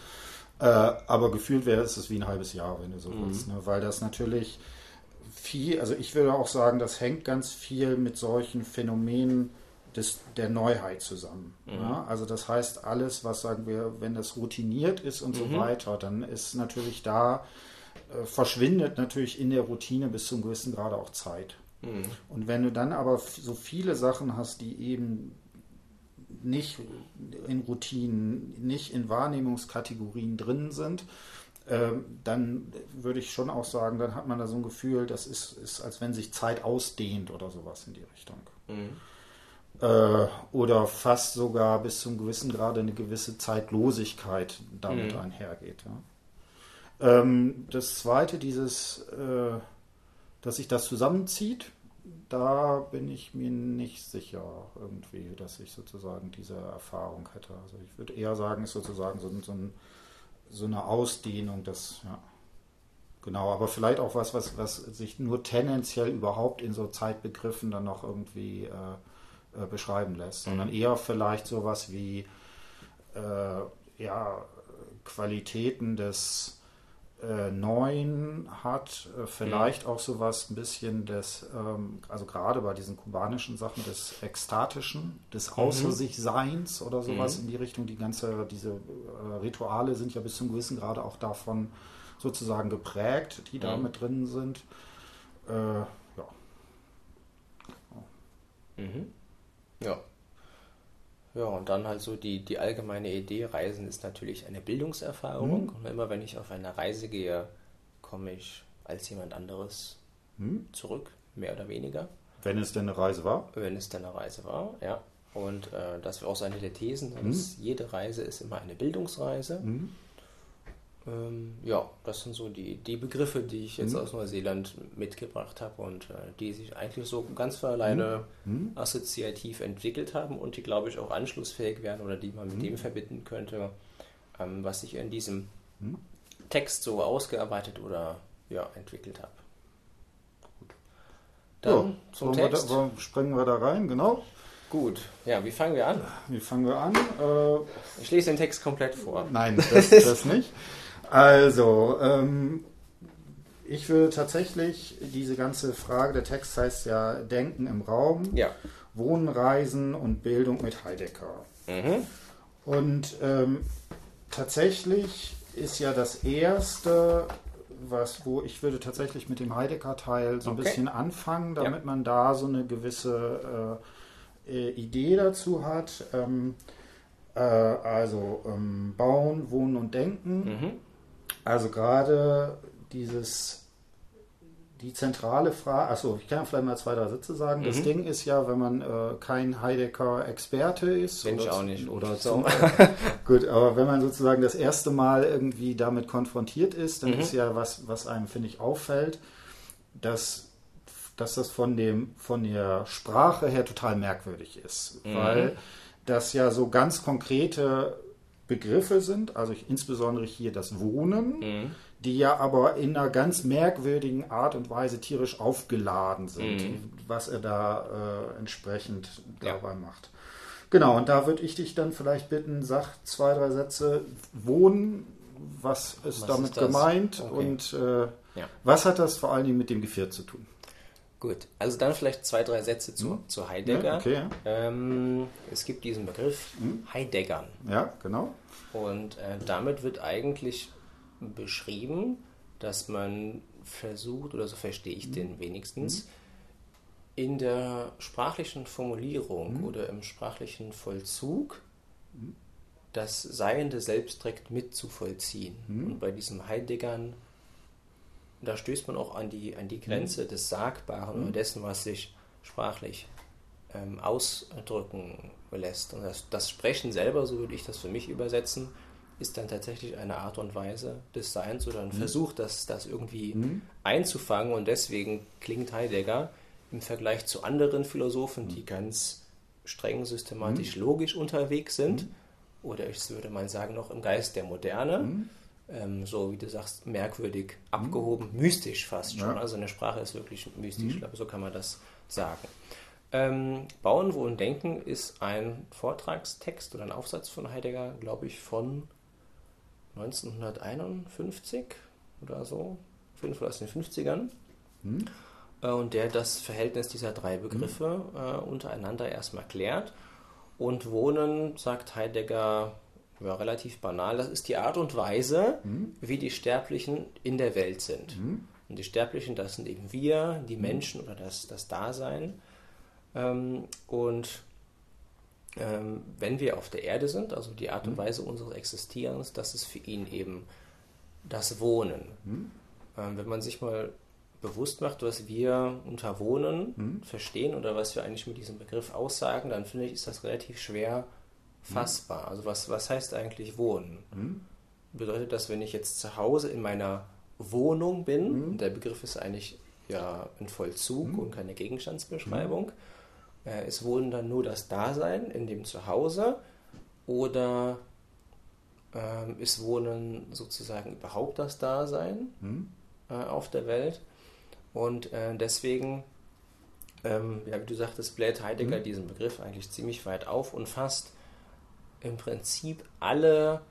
Äh, aber gefühlt wäre es wie ein halbes Jahr, wenn du so mhm. willst, ne, weil das natürlich viel, also ich würde auch sagen, das hängt ganz viel mit solchen Phänomenen des, der Neuheit zusammen. Mhm. Ja? Also das heißt, alles, was sagen wir, wenn das routiniert ist und so mhm. weiter, dann ist natürlich da, äh, verschwindet natürlich in der Routine bis zu einem gewissen Grade auch Zeit. Mhm. Und wenn du dann aber so viele Sachen hast, die eben nicht in Routinen, nicht in Wahrnehmungskategorien drin sind, ähm, dann würde ich schon auch sagen, dann hat man da so ein Gefühl, das ist, ist als wenn sich Zeit ausdehnt oder sowas in die Richtung. Mhm äh, oder fast sogar bis zum gewissen Grade eine gewisse Zeitlosigkeit damit mhm. einhergeht. Ähm, das zweite, dieses, äh, dass sich das zusammenzieht, da bin ich mir nicht sicher irgendwie, dass ich sozusagen diese Erfahrung hätte. Also ich würde eher sagen, es ist sozusagen so, so, ein, so eine Ausdehnung des, ja. Genau, aber vielleicht auch was, was, was sich nur tendenziell überhaupt in so Zeitbegriffen dann noch irgendwie äh, äh, beschreiben lässt, sondern mhm. eher vielleicht sowas wie äh, ja, Qualitäten des äh, Neuen hat, äh, vielleicht mhm. auch sowas ein bisschen des, ähm, also gerade bei diesen kubanischen Sachen, des Ekstatischen, des mhm. Außer sich Seins oder sowas mhm. in die Richtung. Die ganze, diese äh, Rituale sind ja bis zum gewissen Grade auch davon sozusagen geprägt, die da mhm. mit drin sind. Äh, ja. Mhm. Ja. Ja, und dann halt so die, die allgemeine Idee, Reisen ist natürlich eine Bildungserfahrung. Mhm. Und immer wenn ich auf eine Reise gehe, komme ich als jemand anderes mhm. zurück, mehr oder weniger. Wenn es denn eine Reise war? Wenn es denn eine Reise war, ja. Und äh, das wäre auch seine der Thesen, mhm. jede Reise ist immer eine Bildungsreise. Mhm. Ähm, ja, das sind so die, die Begriffe, die ich jetzt mhm. aus Neuseeland mitgebracht habe und äh, die sich eigentlich so ganz von alleine mhm. mhm. assoziativ entwickelt haben und die, glaube ich, auch anschlussfähig wären oder die man mit mhm. dem verbinden könnte, ähm, was ich in diesem mhm. Text so ausgearbeitet oder ja, entwickelt habe. Dann ja, zum Text. Wir da, springen wir da rein, genau. Gut, ja, wie fangen wir an? Wie fangen wir an? Äh, ich lese den Text komplett vor. Nein, das, das nicht. Also, ähm, ich würde tatsächlich diese ganze Frage, der Text heißt ja Denken im Raum, ja. Wohnen, Reisen und Bildung mit Heidegger. Mhm. Und ähm, tatsächlich ist ja das erste, was, wo ich würde tatsächlich mit dem Heidegger-Teil so ein okay. bisschen anfangen, damit ja. man da so eine gewisse äh, äh Idee dazu hat. Ähm, äh, also ähm, Bauen, Wohnen und Denken. Mhm. Also gerade dieses, die zentrale Frage, achso, ich kann ja vielleicht mal zwei, drei Sätze sagen. Mhm. Das Ding ist ja, wenn man äh, kein Heidegger-Experte ist. Bin ich auch nicht. Oder so. gut, aber wenn man sozusagen das erste Mal irgendwie damit konfrontiert ist, dann mhm. ist ja was, was einem, finde ich, auffällt, dass, dass das von, dem, von der Sprache her total merkwürdig ist. Mhm. Weil das ja so ganz konkrete Begriffe sind, also ich, insbesondere hier das Wohnen, mhm. die ja aber in einer ganz merkwürdigen Art und Weise tierisch aufgeladen sind, mhm. was er da äh, entsprechend dabei ja. macht. Genau, und da würde ich dich dann vielleicht bitten, sag zwei, drei Sätze. Wohnen, was ist was damit ist gemeint okay. und äh, ja. was hat das vor allen Dingen mit dem Gefährt zu tun? Gut, also dann vielleicht zwei, drei Sätze zu, mhm. zu Heidegger. Ja, okay, ja. Ähm, es gibt diesen Begriff mhm. Heideggern. Ja, genau. Und äh, damit wird eigentlich beschrieben, dass man versucht, oder so verstehe ich mhm. den wenigstens, mhm. in der sprachlichen Formulierung mhm. oder im sprachlichen Vollzug das Seiende selbst direkt mitzuvollziehen. Mhm. Und bei diesem Heideggern, da stößt man auch an die, an die Grenze mhm. des Sagbaren oder dessen, was sich sprachlich ähm, ausdrücken lässt. Und das, das Sprechen selber, so würde ich das für mich übersetzen, ist dann tatsächlich eine Art und Weise des Seins oder ein mhm. Versuch, das, das irgendwie mhm. einzufangen. Und deswegen klingt Heidegger im Vergleich zu anderen Philosophen, die mhm. ganz streng systematisch mhm. logisch unterwegs sind, mhm. oder ich würde mal sagen, noch im Geist der Moderne, mhm. Ähm, so wie du sagst, merkwürdig, abgehoben, mystisch fast schon. Ja. Also eine Sprache ist wirklich mystisch, ich glaube, so kann man das sagen. Ähm, Bauen, Wohnen, Denken ist ein Vortragstext oder ein Aufsatz von Heidegger, glaube ich, von 1951 oder so, auf jeden Fall aus den 50ern. Hm. Äh, und der das Verhältnis dieser drei Begriffe hm. äh, untereinander erstmal klärt. Und Wohnen, sagt Heidegger, ja, relativ banal, das ist die Art und Weise, hm. wie die Sterblichen in der Welt sind. Hm. Und die Sterblichen, das sind eben wir, die hm. Menschen oder das, das Dasein. Ähm, und ähm, wenn wir auf der Erde sind, also die Art und mhm. Weise unseres Existierens, das ist für ihn eben das Wohnen. Mhm. Ähm, wenn man sich mal bewusst macht, was wir unter Wohnen mhm. verstehen oder was wir eigentlich mit diesem Begriff aussagen, dann finde ich, ist das relativ schwer fassbar. Also was, was heißt eigentlich Wohnen? Mhm. Bedeutet das, wenn ich jetzt zu Hause in meiner Wohnung bin, mhm. der Begriff ist eigentlich ja ein Vollzug mhm. und keine Gegenstandsbeschreibung, äh, ist Wohnen dann nur das Dasein in dem Zuhause oder ähm, ist Wohnen sozusagen überhaupt das Dasein mhm. äh, auf der Welt? Und äh, deswegen, ähm, ja, wie du sagtest, bläht Heidegger mhm. diesen Begriff eigentlich ziemlich weit auf und fasst im Prinzip alle,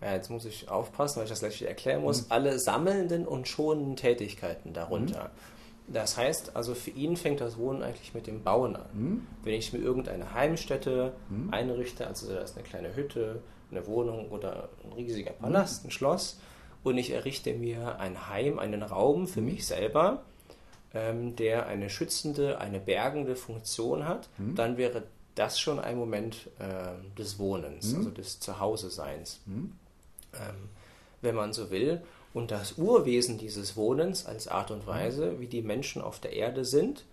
ja, jetzt muss ich aufpassen, weil ich das gleich erklären muss, mhm. alle sammelnden und schonenden Tätigkeiten darunter. Mhm. Das heißt, also für ihn fängt das Wohnen eigentlich mit dem Bauen an. Mhm. Wenn ich mir irgendeine Heimstätte mhm. einrichte, also da ist eine kleine Hütte, eine Wohnung oder ein riesiger hm? Palast, ein Schloss, und ich errichte mir ein Heim, einen Raum für hm? mich selber, ähm, der eine schützende, eine bergende Funktion hat, mhm. dann wäre das schon ein Moment äh, des Wohnens, hm? also des Zuhause-Seins, ähm, wenn man so will. Und das Urwesen dieses Wohnens als Art und Weise, wie die Menschen auf der Erde sind,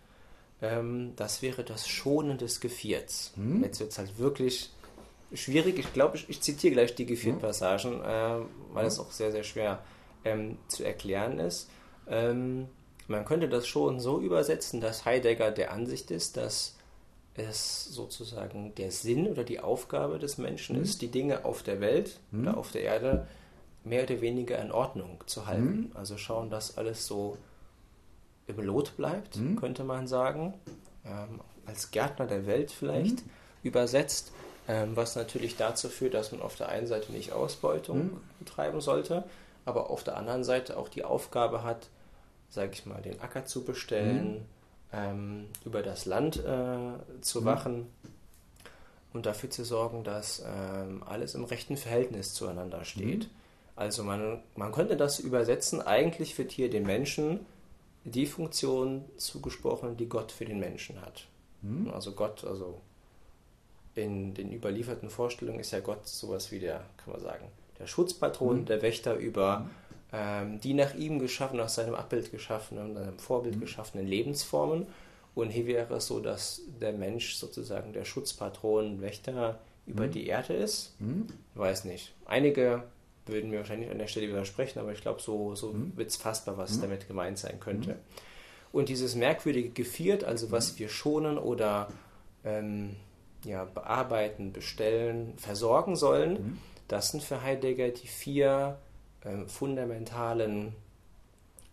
ähm, das wäre das Schonen des Gevierts. Hm? Jetzt wird es halt wirklich schwierig. Ich glaube, ich, ich, zitiere gleich die Geviert-Passagen, äh, weil es auch sehr, sehr schwer ähm, zu erklären ist. Ähm, man könnte das schon so übersetzen, dass Heidegger der Ansicht ist, dass es sozusagen der Sinn oder die Aufgabe des Menschen mhm. ist, die Dinge auf der Welt mhm. oder auf der Erde mehr oder weniger in Ordnung zu halten. Mhm. Also schauen, dass alles so im Lot bleibt, mhm. könnte man sagen. Ähm, als Gärtner der Welt vielleicht mhm. übersetzt, ähm, was natürlich dazu führt, dass man auf der einen Seite nicht Ausbeutung mhm. betreiben sollte, aber auf der anderen Seite auch die Aufgabe hat, sage ich mal, den Acker zu bestellen, mhm. Ähm, über das Land äh, zu mhm. wachen und dafür zu sorgen, dass ähm, alles im rechten Verhältnis zueinander steht. Also man, man könnte das übersetzen, eigentlich wird hier dem Menschen die Funktion zugesprochen, die Gott für den Menschen hat. Mhm. Also Gott, also in den überlieferten Vorstellungen ist ja Gott sowas wie der, kann man sagen, der Schutzpatron, mhm. der Wächter über mhm. Die nach ihm geschaffenen, nach seinem Abbild geschaffenen, seinem Vorbild mhm. geschaffenen Lebensformen. Und hier wäre es so, dass der Mensch sozusagen der Schutzpatron, Wächter über mhm. die Erde ist. Mhm. Ich weiß nicht. Einige würden mir wahrscheinlich an der Stelle widersprechen, aber ich glaube, so, so mhm. wird es fassbar, was mhm. damit gemeint sein könnte. Mhm. Und dieses merkwürdige Geviert, also was mhm. wir schonen oder ähm, ja, bearbeiten, bestellen, versorgen sollen, mhm. das sind für Heidegger die vier ähm, fundamentalen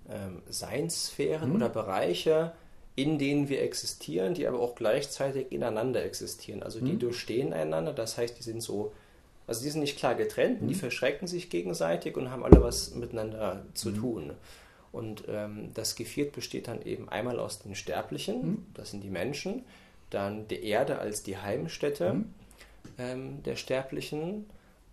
ähm, Seinssphären mhm. oder Bereiche, in denen wir existieren, die aber auch gleichzeitig ineinander existieren. Also die durchstehen einander, das heißt, die sind so also die sind nicht klar getrennt, mhm. die verschrecken sich gegenseitig und haben alle was miteinander zu mhm. tun. Und ähm, das Geviert besteht dann eben einmal aus den Sterblichen, mhm. das sind die Menschen, dann der Erde als die Heimstätte mhm. ähm, der Sterblichen,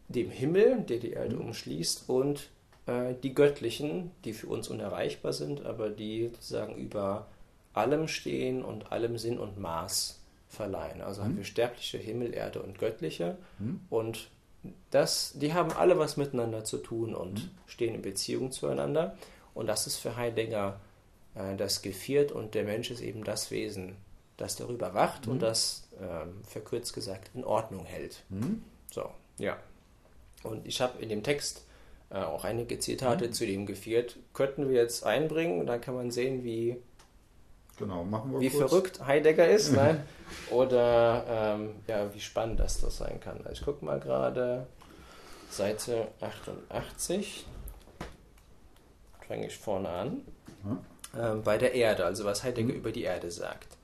dem Himmel, der die Erde mhm. umschließt, und äh, die Göttlichen, die für uns unerreichbar sind, aber die sozusagen über allem stehen und allem Sinn und Maß verleihen. Also haben mhm. wir sterbliche, Himmel, Erde und Göttliche. Und das, die haben alle was miteinander zu tun und mhm. stehen in Beziehung zueinander. Und das ist für Heidegger äh, das Geviert und der Mensch ist eben das Wesen, das darüber wacht mhm. und das, ähm, verkürzt gesagt, in Ordnung hält. Mhm. So, ja. Und ich habe in dem Text äh, auch einige Zitate mhm. zu dem Geviert. Könnten wir jetzt einbringen und dann kann man sehen, wie, genau, wie verrückt Heidegger ist. ne? Oder ähm, ja, wie spannend das, das sein kann. Also ich gucke mal gerade Seite 88. Fange ich vorne an. Mhm. Ähm, bei der Erde, also was Heidegger mhm. über die Erde sagt.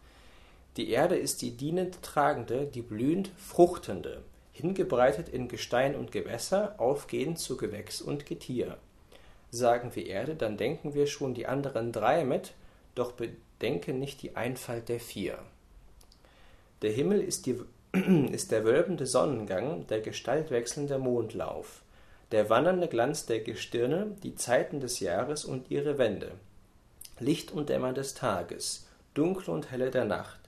Die Erde ist die dienend tragende, die blühend fruchtende, hingebreitet in Gestein und Gewässer, aufgehend zu Gewächs und Getier. Sagen wir Erde, dann denken wir schon die anderen drei mit, doch bedenken nicht die Einfalt der vier. Der Himmel ist, die, ist der wölbende Sonnengang, der gestaltwechselnde Mondlauf, der wandernde Glanz der Gestirne, die Zeiten des Jahres und ihre Wände, Licht und Dämmer des Tages, dunkle und helle der Nacht,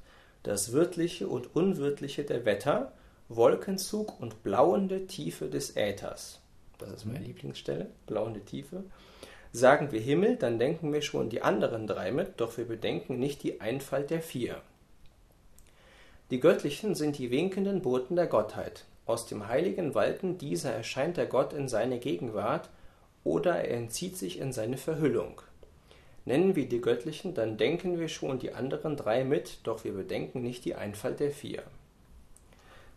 das wirtliche und unwirtliche der Wetter, Wolkenzug und blauende Tiefe des Äthers. Das ist meine mhm. Lieblingsstelle, blauende Tiefe. Sagen wir Himmel, dann denken wir schon die anderen drei mit, doch wir bedenken nicht die Einfalt der vier. Die Göttlichen sind die winkenden Boten der Gottheit. Aus dem heiligen Walten dieser erscheint der Gott in seine Gegenwart oder er entzieht sich in seine Verhüllung. Nennen wir die Göttlichen, dann denken wir schon die anderen drei mit, doch wir bedenken nicht die Einfalt der vier.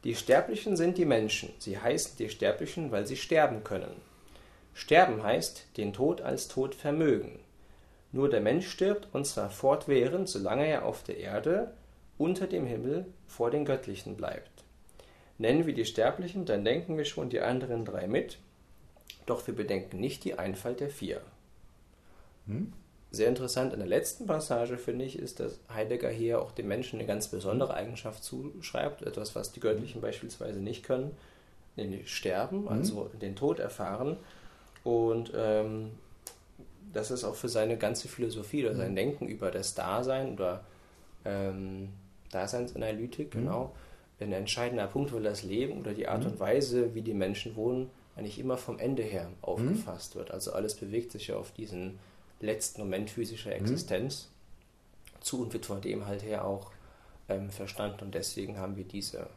Die Sterblichen sind die Menschen, sie heißen die Sterblichen, weil sie sterben können. Sterben heißt, den Tod als Tod vermögen. Nur der Mensch stirbt, und zwar fortwährend, solange er auf der Erde, unter dem Himmel, vor den Göttlichen bleibt. Nennen wir die Sterblichen, dann denken wir schon die anderen drei mit, doch wir bedenken nicht die Einfalt der vier. Hm? Sehr interessant in der letzten Passage finde ich, ist, dass Heidegger hier auch dem Menschen eine ganz besondere Eigenschaft zuschreibt, etwas, was die Göttlichen beispielsweise nicht können, nämlich sterben, mhm. also den Tod erfahren. Und ähm, das ist auch für seine ganze Philosophie oder sein mhm. Denken über das Dasein oder ähm, Daseinsanalytik, mhm. genau, ein entscheidender Punkt, weil das Leben oder die Art mhm. und Weise, wie die Menschen wohnen, eigentlich immer vom Ende her aufgefasst mhm. wird. Also alles bewegt sich ja auf diesen letzten Moment physischer mhm. Existenz mhm. zu und wird von dem halt her auch ähm, verstanden. Und deswegen haben wir diese,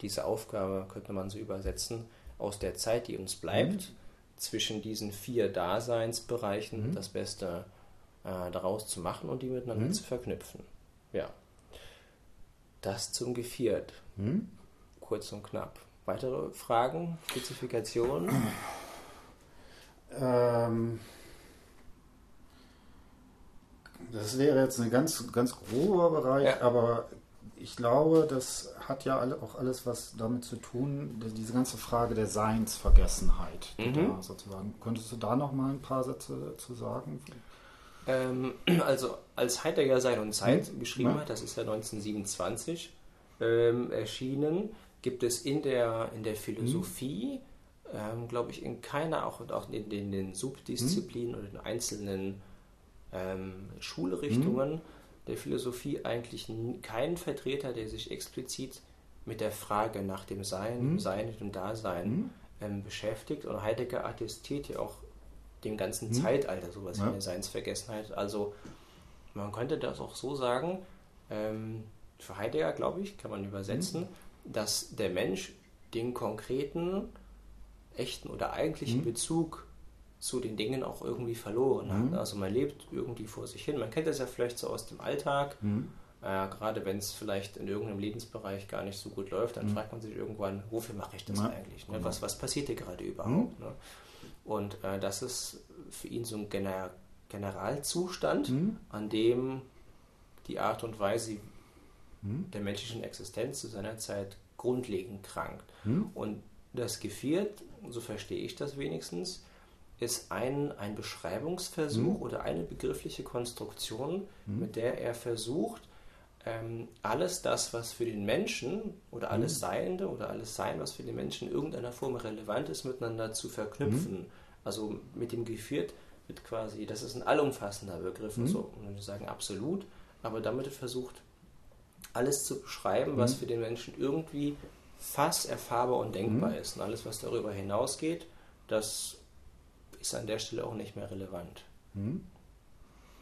diese Aufgabe, könnte man so übersetzen, aus der Zeit, die uns bleibt, mhm. zwischen diesen vier Daseinsbereichen mhm. das Beste äh, daraus zu machen und die miteinander mhm. zu verknüpfen. Ja. Das zum Geviert. Mhm. Kurz und knapp. Weitere Fragen, Spezifikationen? Ähm, das wäre jetzt ein ganz, ganz grober Bereich, ja. aber ich glaube, das hat ja auch alles was damit zu tun, diese ganze Frage der Seinsvergessenheit. Mhm. sozusagen. Könntest du da noch mal ein paar Sätze dazu sagen? Ähm, also als Heidegger Sein und Zeit mhm. geschrieben ja. hat, das ist ja 1927 ähm, erschienen, gibt es in der, in der Philosophie, mhm. ähm, glaube ich, in keiner, auch, auch in, in den Subdisziplinen oder in einzelnen ähm, Schulrichtungen mhm. der Philosophie eigentlich keinen Vertreter, der sich explizit mit der Frage nach dem Sein, mhm. Sein und dem Dasein mhm. ähm, beschäftigt. Und Heidegger attestiert ja auch dem ganzen mhm. Zeitalter sowas ja. wie eine Seinsvergessenheit. Also man könnte das auch so sagen, ähm, für Heidegger, glaube ich, kann man übersetzen, mhm. dass der Mensch den konkreten, echten oder eigentlichen mhm. Bezug zu den Dingen auch irgendwie verloren hat. Mhm. Also man lebt irgendwie vor sich hin. Man kennt das ja vielleicht so aus dem Alltag. Mhm. Äh, gerade wenn es vielleicht in irgendeinem Lebensbereich gar nicht so gut läuft, dann mhm. fragt man sich irgendwann, wofür mache ich das ja, eigentlich? Ne? Genau. Was, was passiert hier gerade überhaupt? Mhm. Ne? Und äh, das ist für ihn so ein Gener Generalzustand, mhm. an dem die Art und Weise mhm. der menschlichen Existenz zu seiner Zeit grundlegend krankt. Und das Geviert, so verstehe ich das wenigstens, ist ein, ein Beschreibungsversuch mhm. oder eine begriffliche Konstruktion, mhm. mit der er versucht, ähm, alles das, was für den Menschen oder alles mhm. Seiende oder alles Sein, was für den Menschen in irgendeiner Form relevant ist, miteinander zu verknüpfen. Mhm. Also mit dem Geführt wird quasi, das ist ein allumfassender Begriff, mhm. also wir sagen absolut, aber damit er versucht, alles zu beschreiben, was mhm. für den Menschen irgendwie fass-, erfahrbar und denkbar mhm. ist. Und alles, was darüber hinausgeht, das ist an der Stelle auch nicht mehr relevant. Mhm.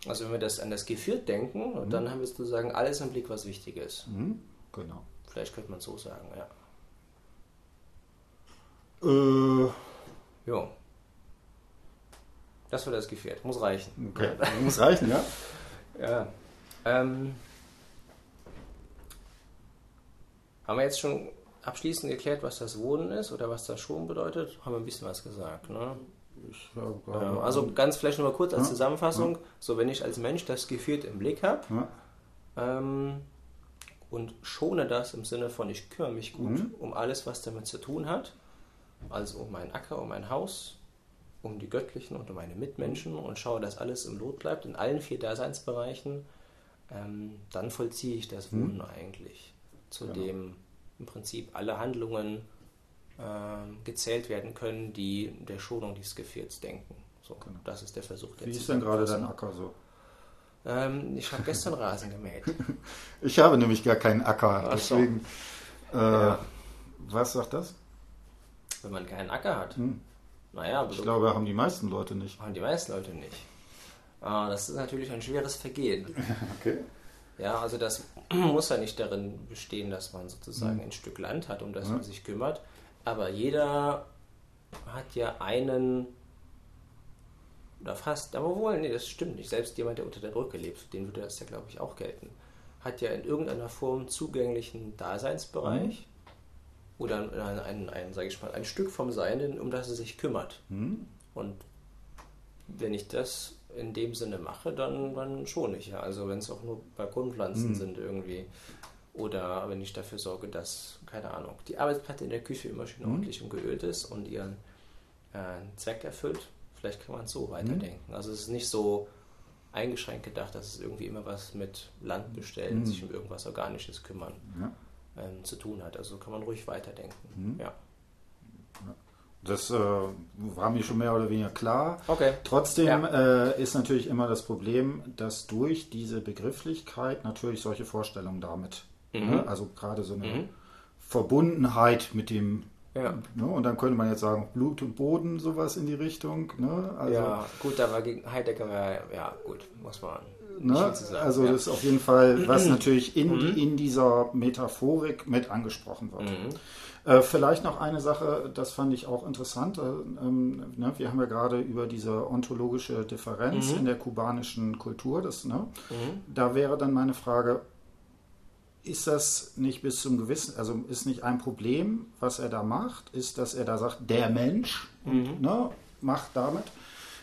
Also wenn wir das an das Geführt denken, mhm. dann haben wir sozusagen alles im Blick, was wichtig ist. Mhm. Genau. Vielleicht könnte man so sagen, ja. Äh. Jo. Das war das Gefährt. Muss reichen. Okay. Muss reichen, ja? ja. Ähm, haben wir jetzt schon abschließend geklärt, was das Wohnen ist oder was das Schon bedeutet? Haben wir ein bisschen was gesagt, ne? Ja, also ganz vielleicht nochmal kurz als ja, Zusammenfassung. Ja. So, wenn ich als Mensch das Geführt im Blick habe ähm, und schone das im Sinne von, ich kümmere mich gut mhm. um alles, was damit zu tun hat, also um meinen Acker, um mein Haus, um die Göttlichen und um meine Mitmenschen und schaue, dass alles im Lot bleibt, in allen vier Daseinsbereichen, ähm, dann vollziehe ich das Wohnen mhm. eigentlich, zu genau. dem im Prinzip alle Handlungen gezählt werden können, die der Schonung dieses Gefährts denken. So, genau. Das ist der Versuch. Der Wie ist denn gerade dein Acker so? Ähm, ich habe gestern Rasen gemäht. ich habe nämlich gar keinen Acker, Ach deswegen. So. Äh, ja. Was sagt das? Wenn man keinen Acker hat. Hm. Naja, ich glaube, haben die meisten Leute nicht. Haben die meisten Leute nicht. Ah, das ist natürlich ein schweres Vergehen. okay. Ja, also das muss ja nicht darin bestehen, dass man sozusagen mhm. ein Stück Land hat, um das ja. man sich kümmert. Aber jeder hat ja einen oder fast, aber wohl, nee, das stimmt nicht. Selbst jemand, der unter der Brücke lebt, den würde das ja, glaube ich, auch gelten, hat ja in irgendeiner Form zugänglichen Daseinsbereich. Mhm oder ein, ein, ein, sag ich mal, ein Stück vom Sein, um das er sich kümmert. Hm. Und wenn ich das in dem Sinne mache, dann, dann schon nicht. Ja. Also wenn es auch nur Balkonpflanzen hm. sind irgendwie. Oder wenn ich dafür sorge, dass, keine Ahnung, die Arbeitsplatte in der Küche immer schön hm. ordentlich und geölt ist und ihren äh, Zweck erfüllt. Vielleicht kann man es so hm. weiterdenken. Also es ist nicht so eingeschränkt gedacht, dass es irgendwie immer was mit Land bestellen, hm. sich um irgendwas Organisches kümmern. Ja ähm, zu tun hat. Also kann man ruhig weiterdenken. Mhm. Ja. Das äh, war mir schon mehr oder weniger klar. Okay. Trotzdem ja. äh, ist natürlich immer das Problem, dass durch diese Begrifflichkeit natürlich solche Vorstellungen damit, mhm. ne, also gerade so eine mhm. Verbundenheit mit dem, ja. ne, und dann könnte man jetzt sagen, Blut und Boden, sowas in die Richtung. Ne, also, ja, gut, da war gegen Heidegger, ja, gut, muss man Ne? Also ja. das ist auf jeden Fall, was natürlich in, mhm. in dieser Metaphorik mit angesprochen wird. Mhm. Äh, vielleicht noch eine Sache, das fand ich auch interessant. Äh, ähm, ne, wir haben ja gerade über diese ontologische Differenz mhm. in der kubanischen Kultur. Das, ne? Mhm. Da wäre dann meine Frage, ist das nicht bis zum gewissen, also ist nicht ein Problem, was er da macht, ist, dass er da sagt, der Mensch und, mhm. ne, macht damit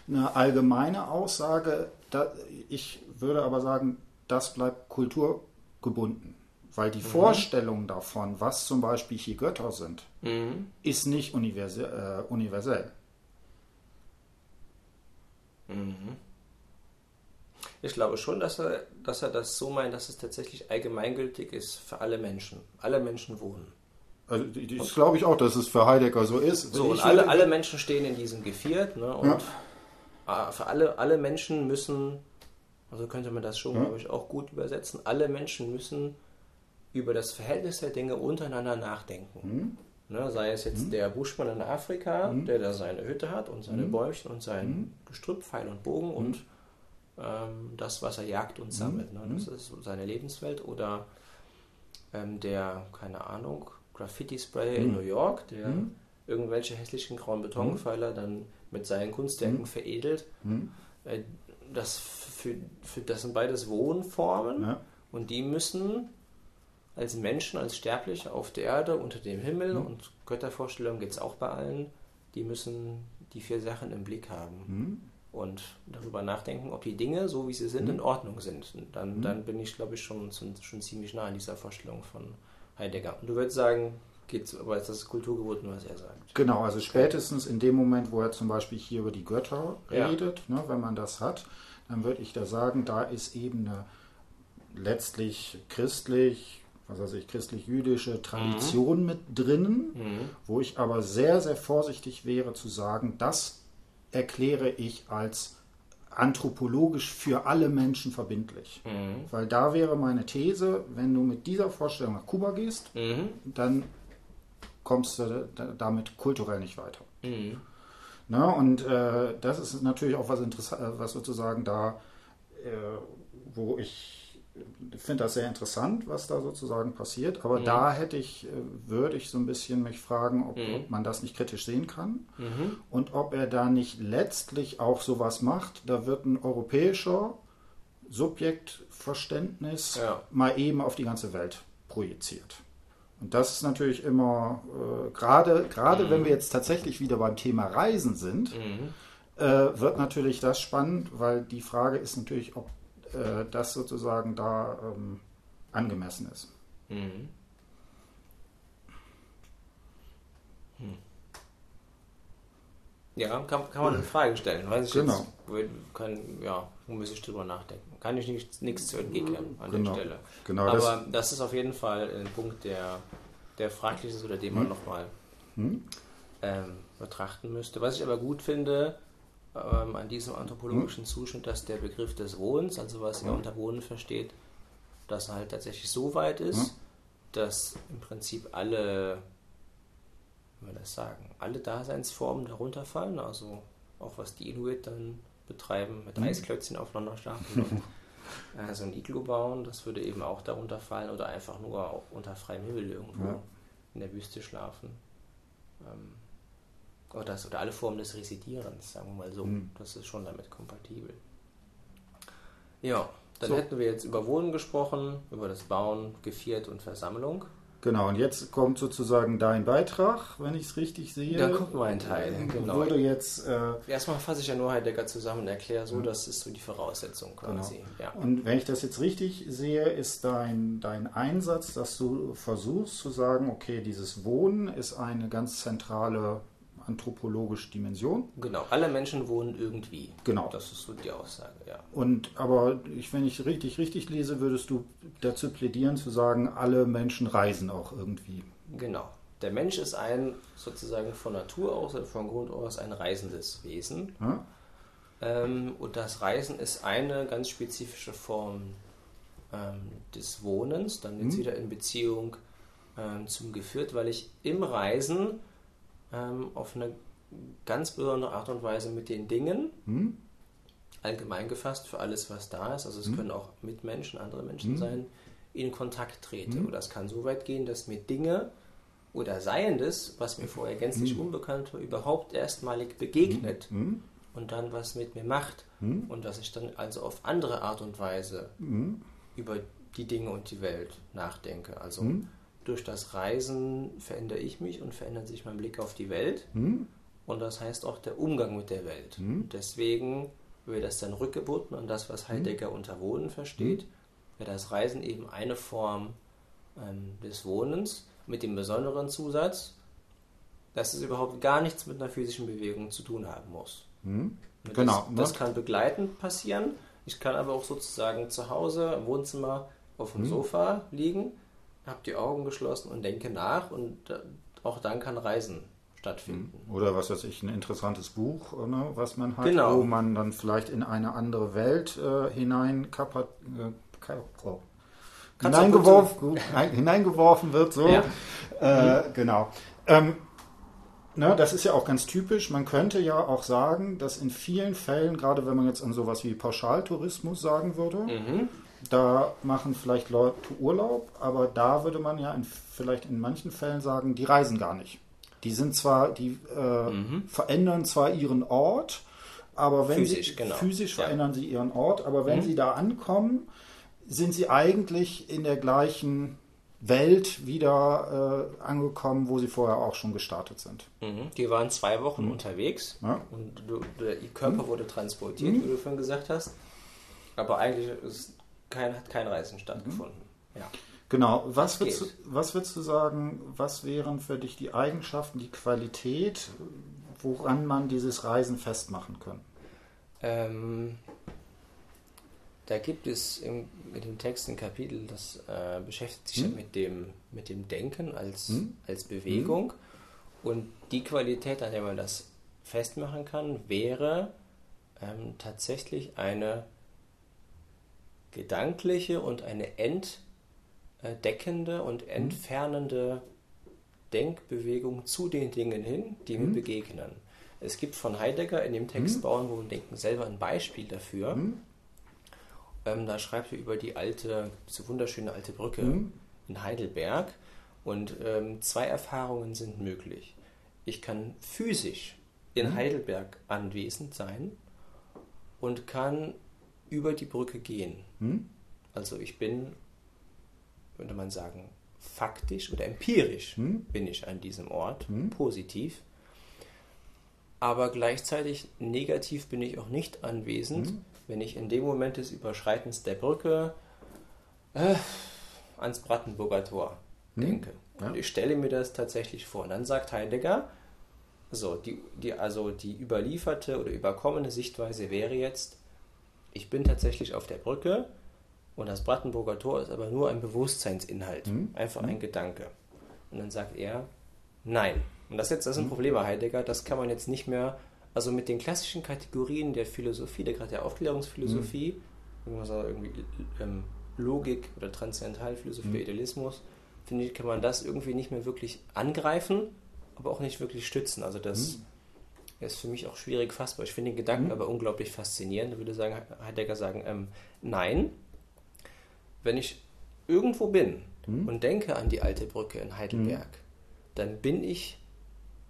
eine allgemeine Aussage. Da, ich würde aber sagen, das bleibt kulturgebunden. Weil die mhm. Vorstellung davon, was zum Beispiel hier Götter sind, mhm. ist nicht universell. Äh, universell. Mhm. Ich glaube schon, dass er, dass er das so meint, dass es tatsächlich allgemeingültig ist für alle Menschen. Alle Menschen wohnen. Also das glaube ich auch, dass es für Heidegger so ist. So, und alle, alle Menschen stehen in diesem Geviert. Ne, und ja. für alle, alle Menschen müssen also könnte man das schon, ja. glaube ich, auch gut übersetzen. Alle Menschen müssen über das Verhältnis der Dinge untereinander nachdenken. Mhm. Ne, sei es jetzt mhm. der Buschmann in Afrika, mhm. der da seine Hütte hat und seine mhm. Bäumchen und sein mhm. Gestrüpp, Pfeil und Bogen und mhm. Ähm, das, was er jagt und sammelt. Ne? Das ist seine Lebenswelt. Oder ähm, der, keine Ahnung, Graffiti-Spray in New York, der irgendwelche hässlichen grauen Betonpfeiler dann mit seinen Kunstwerken veredelt. Äh, das für, für das sind beides Wohnformen ja. und die müssen als Menschen, als Sterbliche auf der Erde, unter dem Himmel mhm. und Göttervorstellung geht es auch bei allen, die müssen die vier Sachen im Blick haben mhm. Und darüber nachdenken, ob die Dinge, so wie sie sind, mhm. in Ordnung sind. Dann, mhm. dann bin ich, glaube ich, schon, schon ziemlich nah an dieser Vorstellung von Heidegger. Und du würdest sagen, geht's, aber das ist Kulturgeboten, was er sagt. Genau, also spätestens in dem Moment, wo er zum Beispiel hier über die Götter redet, ja. ne, wenn man das hat, dann würde ich da sagen, da ist eben eine letztlich christlich, was weiß ich, christlich-jüdische Tradition mhm. mit drinnen, mhm. wo ich aber sehr, sehr vorsichtig wäre zu sagen, das erkläre ich als anthropologisch für alle Menschen verbindlich. Mhm. Weil da wäre meine These, wenn du mit dieser Vorstellung nach Kuba gehst, mhm. dann kommst du damit kulturell nicht weiter. Mhm. Na, und äh, das ist natürlich auch was interessant, äh, was sozusagen da, äh, wo ich finde das sehr interessant, was da sozusagen passiert. Aber mhm. da hätte ich, äh, würde ich so ein bisschen mich fragen, ob, mhm. ob man das nicht kritisch sehen kann mhm. und ob er da nicht letztlich auch sowas macht. Da wird ein europäischer Subjektverständnis ja. mal eben auf die ganze Welt projiziert. Und das ist natürlich immer, äh, gerade gerade wenn wir jetzt tatsächlich wieder beim Thema Reisen sind, mhm. äh, wird natürlich das spannend, weil die Frage ist natürlich, ob äh, das sozusagen da ähm, angemessen ist. Mhm. Hm. Ja, kann, kann man eine Frage stellen. Weiß ich genau. jetzt, kann, ja, muss ich drüber nachdenken. Kann ich nicht, nichts zu entgegnen an genau. der Stelle. Genau, Aber das, das, ist auf jeden Fall ein Punkt, der, der fraglich ist oder den man hm. nochmal hm? ähm, betrachten müsste. Was ich aber gut finde, ähm, an diesem anthropologischen hm? Zuschnitt, dass der Begriff des Wohnens, also was er unter Wohnen versteht, dass er halt tatsächlich so weit ist, hm? dass im Prinzip alle, wie das sagen, alle Daseinsformen darunter fallen, also auch was die Inuit dann betreiben, mit hm? Eisklötzchen aufeinander stapeln. äh, so ein Iglu bauen, das würde eben auch darunter fallen oder einfach nur unter freiem Himmel irgendwo ja. in der Wüste schlafen. Ähm, das, oder alle Formen des Residierens, sagen wir mal so. Mhm. Das ist schon damit kompatibel. Ja, dann so. hätten wir jetzt über Wohnen gesprochen, über das Bauen, Geviert und Versammlung. Genau, und jetzt kommt sozusagen dein Beitrag, wenn ich es richtig sehe. Da kommt mein Teil, genau. Wurde jetzt, äh, Erstmal fasse ich ja nur Heidegger zusammen und erkläre so, das ist so die Voraussetzung quasi. Genau. Ja. Und wenn ich das jetzt richtig sehe, ist dein, dein Einsatz, dass du versuchst zu sagen, okay, dieses Wohnen ist eine ganz zentrale anthropologische Dimension. Genau, alle Menschen wohnen irgendwie. Genau. Das ist so die Aussage, ja. Und aber ich, wenn ich richtig, richtig lese, würdest du dazu plädieren zu sagen, alle Menschen reisen auch irgendwie. Genau. Der Mensch ist ein sozusagen von Natur aus oder von Grund aus ein reisendes Wesen. Ja? Ähm, und das Reisen ist eine ganz spezifische Form ähm, des Wohnens, dann jetzt hm. wieder in Beziehung ähm, zum Geführt, weil ich im Reisen ähm, auf eine ganz besondere Art und Weise mit den Dingen, hm? allgemein gefasst für alles, was da ist, also es hm? können auch Mitmenschen, andere Menschen hm? sein, in Kontakt trete. Oder es kann so weit gehen, dass mir Dinge oder Seiendes, was mir vorher gänzlich hm? unbekannt war, überhaupt erstmalig begegnet hm? Hm? und dann was mit mir macht und dass ich dann also auf andere Art und Weise über die Dinge und die Welt nachdenke. Also durch das Reisen verändere ich mich und verändert sich mein Blick auf die Welt. Hm? Und das heißt auch der Umgang mit der Welt. Hm? Deswegen wird das dann rückgebunden an das, was Heidegger hm? unter Wohnen versteht, hm? wäre das Reisen eben eine Form ähm, des Wohnens mit dem besonderen Zusatz, dass es überhaupt gar nichts mit einer physischen Bewegung zu tun haben muss. Hm? Das, genau. Das kann begleitend passieren. Ich kann aber auch sozusagen zu Hause im Wohnzimmer auf dem hm? Sofa liegen habe die Augen geschlossen und denke nach und äh, auch dann kann Reisen stattfinden. Hm. Oder was weiß ich, ein interessantes Buch, ne, was man hat, genau. wo man dann vielleicht in eine andere Welt äh, hinein kapat, äh, oh, hineingeworfen, hineingeworfen wird. So. Ja. Äh, mhm. Genau. Ähm, Ne, das ist ja auch ganz typisch. Man könnte ja auch sagen, dass in vielen Fällen, gerade wenn man jetzt an sowas wie Pauschaltourismus sagen würde, mhm. Da machen vielleicht Leute Urlaub, aber da würde man ja in, vielleicht in manchen Fällen sagen, die reisen gar nicht. Die sind zwar, die äh, mhm. verändern zwar ihren Ort, aber wenn physisch, sie genau. physisch verändern sie ihren Ort, aber wenn mhm. sie da ankommen, sind sie eigentlich in der gleichen Welt wieder äh, angekommen, wo sie vorher auch schon gestartet sind. Mhm. Die waren zwei Wochen mhm. unterwegs ja. und du, der, ihr Körper mhm. wurde transportiert, mhm. wie du vorhin gesagt hast. Aber eigentlich ist kein, hat kein Reisen stattgefunden. Mhm. Ja. Genau. Was würdest, du, was würdest du sagen, was wären für dich die Eigenschaften, die Qualität, woran man dieses Reisen festmachen kann? Ähm, da gibt es im, in dem Text ein Kapitel, das äh, beschäftigt sich hm? mit, dem, mit dem Denken als, hm? als Bewegung. Hm? Und die Qualität, an der man das festmachen kann, wäre ähm, tatsächlich eine gedankliche und eine entdeckende und entfernende Denkbewegung zu den Dingen hin, die mir mhm. begegnen. Es gibt von Heidegger in dem Text mhm. Bauen, wo Denken selber ein Beispiel dafür. Mhm. Ähm, da schreibt er über die alte, diese wunderschöne alte Brücke mhm. in Heidelberg. Und ähm, zwei Erfahrungen sind möglich. Ich kann physisch in mhm. Heidelberg anwesend sein und kann über die Brücke gehen. Mhm. Also ich bin, würde man sagen, faktisch oder empirisch mhm. bin ich an diesem Ort, hm? positiv. Aber gleichzeitig negativ bin ich auch nicht anwesend, hm? wenn ich in dem Moment des Überschreitens der Brücke äh, ans Brandenburger Tor hm? denke. Ja. Und ich stelle mir das tatsächlich vor. Und dann sagt Heidegger, so, die, die, also die überlieferte oder überkommene Sichtweise wäre jetzt, ich bin tatsächlich auf der Brücke und das Brandenburger Tor ist aber nur ein Bewusstseinsinhalt, mhm. einfach ein mhm. Gedanke. Und dann sagt er, nein. Und das, jetzt, das ist ein mhm. Problem bei Heidegger, das kann man jetzt nicht mehr, also mit den klassischen Kategorien der Philosophie, der gerade der Aufklärungsphilosophie, mhm. irgendwie ähm, Logik oder Transzendentalphilosophie, mhm. Idealismus, finde ich, kann man das irgendwie nicht mehr wirklich angreifen, aber auch nicht wirklich stützen. Also das mhm. Ist für mich auch schwierig fassbar. Ich finde den Gedanken mhm. aber unglaublich faszinierend. Da würde sagen, Heidegger sagen, ähm, nein, wenn ich irgendwo bin mhm. und denke an die alte Brücke in Heidelberg, mhm. dann bin ich,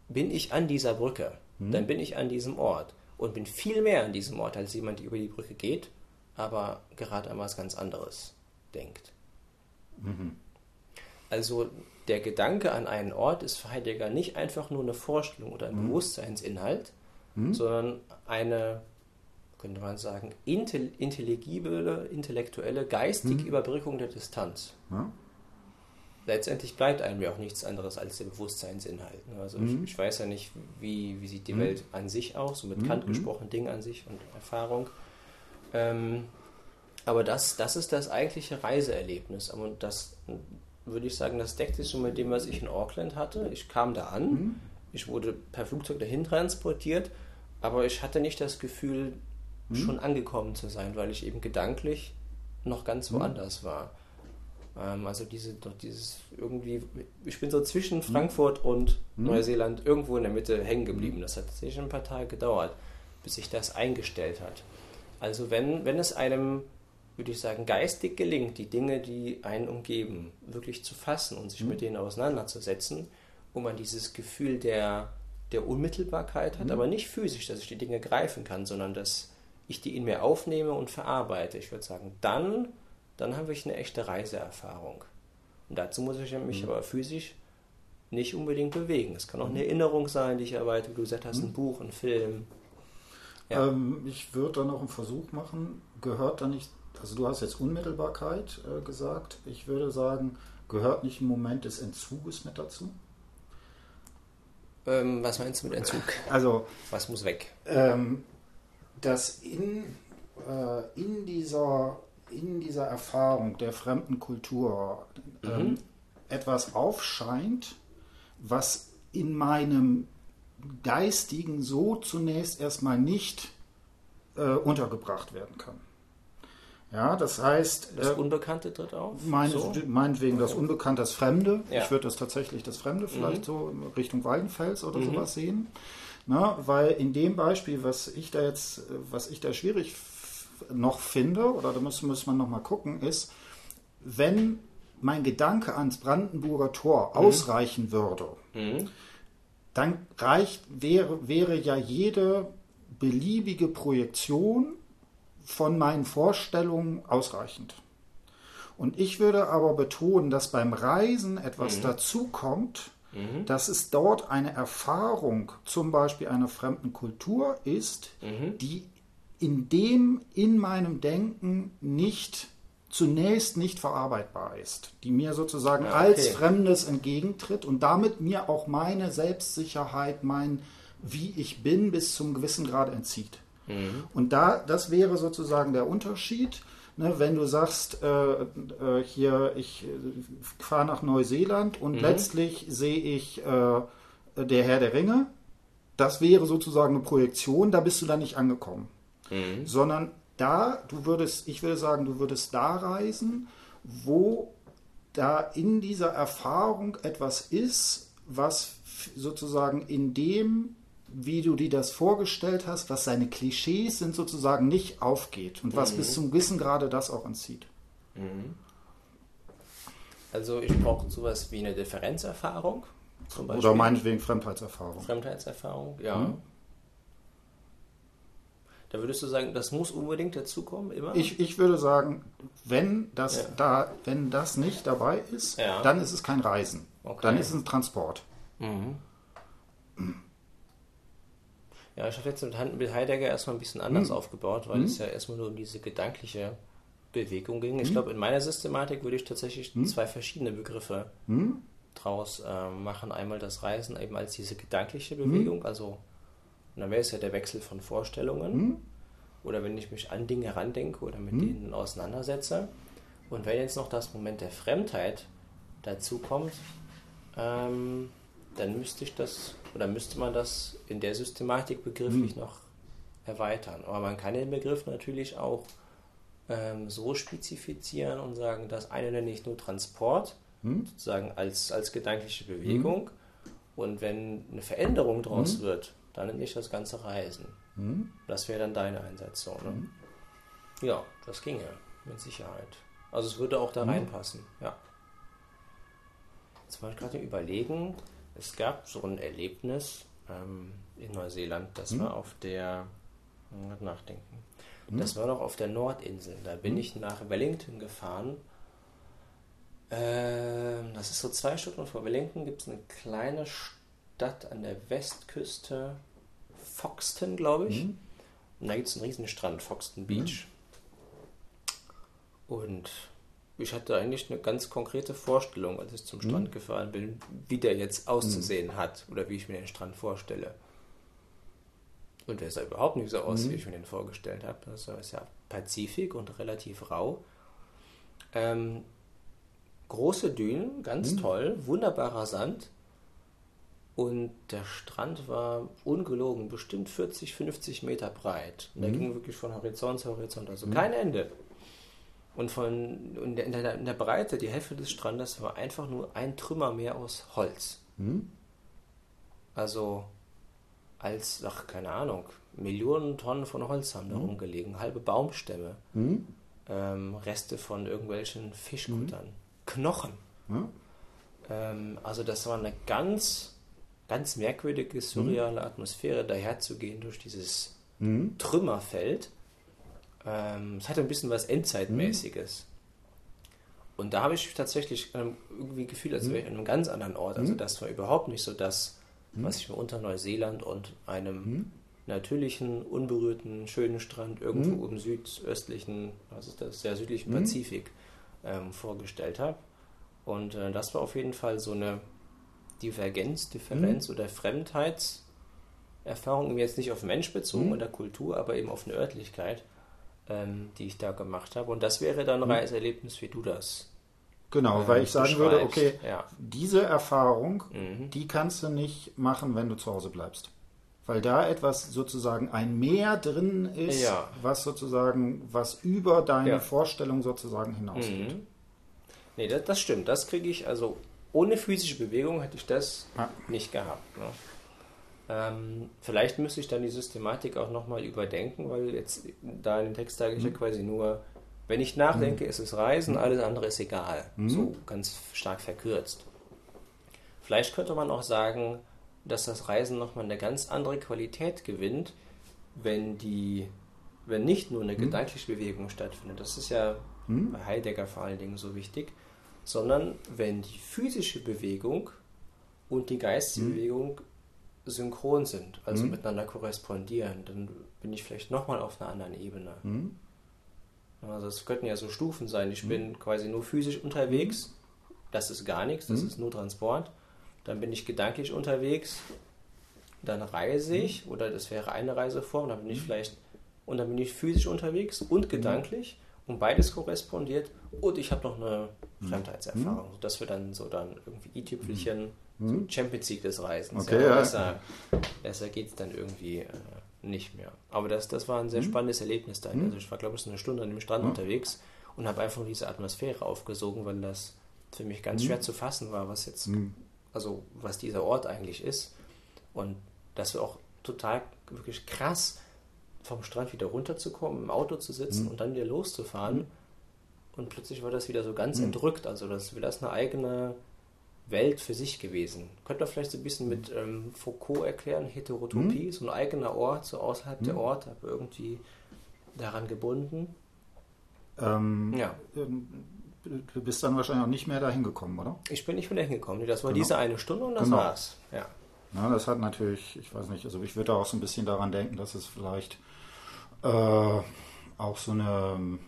bin ich an dieser Brücke. Mhm. Dann bin ich an diesem Ort und bin viel mehr an diesem Ort als jemand, der über die Brücke geht, aber gerade an was ganz anderes denkt. Mhm. Also der Gedanke an einen Ort ist für Heidegger nicht einfach nur eine Vorstellung oder ein mhm. Bewusstseinsinhalt, mhm. sondern eine, könnte man sagen, intelligible, intellektuelle, geistige mhm. Überbrückung der Distanz. Ja. Letztendlich bleibt einem ja auch nichts anderes als der Bewusstseinsinhalt. Ne? Also ich, mhm. ich, weiß ja nicht, wie, wie sieht die mhm. Welt an sich aus, so mit Kant mhm. gesprochen, Ding an sich und Erfahrung. Ähm, aber das, das ist das eigentliche Reiseerlebnis. Und das würde ich sagen, das deckt sich schon mit dem, was ich in Auckland hatte. Ich kam da an, mhm. ich wurde per Flugzeug dahin transportiert, aber ich hatte nicht das Gefühl, mhm. schon angekommen zu sein, weil ich eben gedanklich noch ganz mhm. woanders war. Ähm, also diese, doch dieses irgendwie, ich bin so zwischen mhm. Frankfurt und mhm. Neuseeland irgendwo in der Mitte hängen geblieben. Das hat tatsächlich ein paar Tage gedauert, bis sich das eingestellt hat. Also wenn, wenn es einem würde ich sagen, geistig gelingt, die Dinge, die einen umgeben, wirklich zu fassen und sich mhm. mit denen auseinanderzusetzen, wo man dieses Gefühl der, der Unmittelbarkeit hat, mhm. aber nicht physisch, dass ich die Dinge greifen kann, sondern dass ich die in mir aufnehme und verarbeite. Ich würde sagen, dann, dann habe ich eine echte Reiseerfahrung. Und dazu muss ich mich mhm. aber physisch nicht unbedingt bewegen. Es kann auch eine mhm. Erinnerung sein, die ich erweite, wie du gesagt hast, ein mhm. Buch, ein Film. Ja. Ähm, ich würde dann auch einen Versuch machen, gehört da nicht also du hast jetzt Unmittelbarkeit äh, gesagt. Ich würde sagen, gehört nicht ein Moment des Entzuges mit dazu? Ähm, was meinst du mit Entzug? Also, was muss weg? Ähm, dass in, äh, in, dieser, in dieser Erfahrung der fremden Kultur ähm, mhm. etwas aufscheint, was in meinem Geistigen so zunächst erstmal nicht äh, untergebracht werden kann. Ja, das heißt. Das äh, Unbekannte tritt auf? Meine, so? Meinetwegen das Unbekannte, das Fremde. Ja. Ich würde das tatsächlich das Fremde vielleicht mhm. so Richtung Weidenfels oder mhm. sowas sehen. Na, weil in dem Beispiel, was ich da jetzt, was ich da schwierig noch finde, oder da muss, muss man nochmal gucken, ist, wenn mein Gedanke ans Brandenburger Tor mhm. ausreichen würde, mhm. dann reicht, wäre, wäre ja jede beliebige Projektion von meinen Vorstellungen ausreichend. Und ich würde aber betonen, dass beim Reisen etwas mhm. dazukommt, mhm. dass es dort eine Erfahrung, zum Beispiel einer fremden Kultur ist, mhm. die in dem, in meinem Denken nicht zunächst nicht verarbeitbar ist, die mir sozusagen ja, okay. als Fremdes entgegentritt und damit mir auch meine Selbstsicherheit, mein wie ich bin, bis zum gewissen Grad entzieht. Mhm. Und da, das wäre sozusagen der Unterschied. Ne, wenn du sagst, äh, äh, hier, ich äh, fahre nach Neuseeland und mhm. letztlich sehe ich äh, der Herr der Ringe, das wäre sozusagen eine Projektion, da bist du dann nicht angekommen. Mhm. Sondern da, du würdest, ich würde sagen, du würdest da reisen, wo da in dieser Erfahrung etwas ist, was sozusagen in dem, wie du dir das vorgestellt hast, was seine Klischees sind, sozusagen nicht aufgeht und was mhm. bis zum gewissen Grade das auch entzieht. Mhm. Also ich brauche sowas wie eine Differenzerfahrung. Oder meinetwegen Fremdheitserfahrung. Fremdheitserfahrung, ja. Mhm. Da würdest du sagen, das muss unbedingt dazukommen, immer? Ich, ich würde sagen, wenn das, ja. da, wenn das nicht dabei ist, ja. dann ist es kein Reisen. Okay. Dann ist es ein Transport. Mhm. Ja, ich habe jetzt mit Heidegger erstmal ein bisschen anders mhm. aufgebaut, weil mhm. es ja erstmal nur um diese gedankliche Bewegung ging. Ich mhm. glaube, in meiner Systematik würde ich tatsächlich mhm. zwei verschiedene Begriffe mhm. draus äh, machen. Einmal das Reisen eben als diese gedankliche Bewegung, also und dann wäre es ja der Wechsel von Vorstellungen. Oder wenn ich mich an Dinge herandenke oder mit denen auseinandersetze. Und wenn jetzt noch das Moment der Fremdheit dazu kommt, ähm, dann müsste ich das oder müsste man das in der Systematik begrifflich mhm. noch erweitern. Aber man kann den Begriff natürlich auch ähm, so spezifizieren und sagen, das eine nenne ich nur Transport, mhm. sozusagen als, als gedankliche Bewegung. Mhm. Und wenn eine Veränderung daraus mhm. wird, dann nenne ich das ganze Reisen. Mhm. Das wäre dann deine Einsetzung. Ne? Mhm. Ja, das ginge, mit Sicherheit. Also es würde auch da reinpassen, ja. Jetzt war ich gerade überlegen, es gab so ein Erlebnis ähm, in Neuseeland, das mhm. war auf der, nachdenken, mhm. das war noch auf der Nordinsel. Da bin mhm. ich nach Wellington gefahren. Ähm, das ist so zwei Stunden vor Wellington, gibt es eine kleine Stadt an der Westküste, Foxton, glaube ich. Mhm. Und da gibt es einen riesen Strand, Foxton. Beach. Mhm. Und ich hatte eigentlich eine ganz konkrete Vorstellung, als ich zum Strand mhm. gefahren bin, wie der jetzt auszusehen mhm. hat oder wie ich mir den Strand vorstelle. Und der sah überhaupt nicht so aus, mhm. wie ich mir den vorgestellt habe. Das ist ja Pazifik und relativ rau. Ähm, große Dünen, ganz mhm. toll, wunderbarer Sand. Und der Strand war ungelogen, bestimmt 40, 50 Meter breit. Und mhm. der ging wirklich von Horizont zu Horizont, also mhm. kein Ende. Und von in der, in, der, in der, Breite, die Hälfte des Strandes, war einfach nur ein Trümmermeer aus Holz. Mhm. Also als, ach, keine Ahnung, Millionen Tonnen von Holz haben da mhm. rumgelegen, halbe Baumstämme, mhm. ähm, Reste von irgendwelchen Fischkuttern, mhm. Knochen. Ähm, also das war eine ganz ganz merkwürdige, surreale Atmosphäre daherzugehen durch dieses. Trümmerfeld. Ähm, es hatte ein bisschen was Endzeitmäßiges. Mhm. Und da habe ich tatsächlich ähm, irgendwie gefühlt, als wäre ich an einem ganz anderen Ort. Also mhm. das war überhaupt nicht so das, mhm. was ich mir unter Neuseeland und einem mhm. natürlichen, unberührten, schönen Strand irgendwo mhm. im südöstlichen, was ist das, sehr südlichen Pazifik ähm, vorgestellt habe. Und äh, das war auf jeden Fall so eine Divergenz, Differenz mhm. oder Fremdheitserfahrung, jetzt nicht auf Mensch bezogen mhm. oder Kultur, aber eben auf eine Örtlichkeit, ähm, die ich da gemacht habe. Und das wäre dann ein mhm. Reiserlebnis, wie du das. Genau, äh, weil ich sagen würde, okay, ja. diese Erfahrung, mhm. die kannst du nicht machen, wenn du zu Hause bleibst. Weil da etwas sozusagen ein Meer drin ist, ja. was sozusagen, was über deine ja. Vorstellung sozusagen hinausgeht. Mhm. Nee, das, das stimmt. Das kriege ich also ohne physische Bewegung hätte ich das nicht gehabt. Ne? Ähm, vielleicht müsste ich dann die Systematik auch nochmal überdenken, weil jetzt da in dem Text sage ich mhm. ja quasi nur, wenn ich nachdenke, mhm. ist es Reisen, mhm. alles andere ist egal. Mhm. So ganz stark verkürzt. Vielleicht könnte man auch sagen, dass das Reisen nochmal eine ganz andere Qualität gewinnt, wenn die, wenn nicht nur eine mhm. gedankliche Bewegung stattfindet. Das ist ja bei Heidegger vor allen Dingen so wichtig, sondern wenn die physische Bewegung und die geistige. Bewegung synchron sind, also mhm. miteinander korrespondieren, dann bin ich vielleicht nochmal auf einer anderen Ebene. Mhm. Also es könnten ja so Stufen sein. Ich mhm. bin quasi nur physisch unterwegs, das ist gar nichts, das mhm. ist nur Transport. Dann bin ich gedanklich unterwegs, dann reise ich, mhm. oder das wäre eine Reiseform, dann bin ich vielleicht, und dann bin ich physisch unterwegs und gedanklich und beides korrespondiert und ich habe noch eine. Fremdheitserfahrung, mhm. dass wir dann so dann irgendwie i-Tüpfelchen, mhm. So Champions League des Reisens. Okay, ja, besser, besser geht es dann irgendwie äh, nicht mehr. Aber das, das war ein sehr mhm. spannendes Erlebnis da. Also ich war, glaube ich, so eine Stunde an dem Strand unterwegs und habe einfach diese Atmosphäre aufgesogen, weil das für mich ganz schwer zu fassen war, was jetzt also was dieser Ort eigentlich ist. Und das war auch total wirklich krass, vom Strand wieder runterzukommen, im Auto zu sitzen und dann wieder loszufahren. Und plötzlich war das wieder so ganz entrückt. Also das wäre das eine eigene Welt für sich gewesen. Könnte man vielleicht so ein bisschen mit ähm, Foucault erklären, Heterotopie, mhm. so ein eigener Ort, so außerhalb der mhm. Ort, aber irgendwie daran gebunden. Ähm, ja. Ähm, du bist dann wahrscheinlich auch nicht mehr dahin gekommen, oder? Ich bin nicht mehr dahin gekommen. Das war genau. diese eine Stunde und das genau. war's. Ja. ja. Das hat natürlich, ich weiß nicht, also ich würde auch so ein bisschen daran denken, dass es vielleicht äh, auch so eine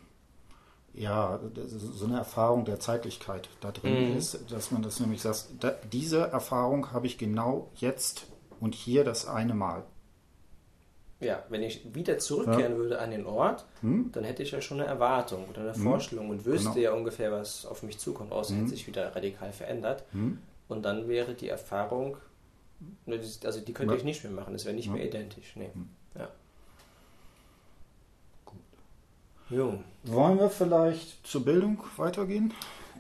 ja, so eine Erfahrung der Zeitlichkeit da drin mhm. ist, dass man das nämlich sagt, da, diese Erfahrung habe ich genau jetzt und hier das eine Mal. Ja, wenn ich wieder zurückkehren ja. würde an den Ort, hm? dann hätte ich ja schon eine Erwartung oder eine hm? Vorstellung und wüsste genau. ja ungefähr, was auf mich zukommt, außer hm? hätte sich wieder radikal verändert. Hm? Und dann wäre die Erfahrung, ne, also die könnte ja. ich nicht mehr machen, es wäre nicht ja. mehr identisch. Nee. Hm. Ja. Jo. Wollen wir vielleicht zur Bildung weitergehen?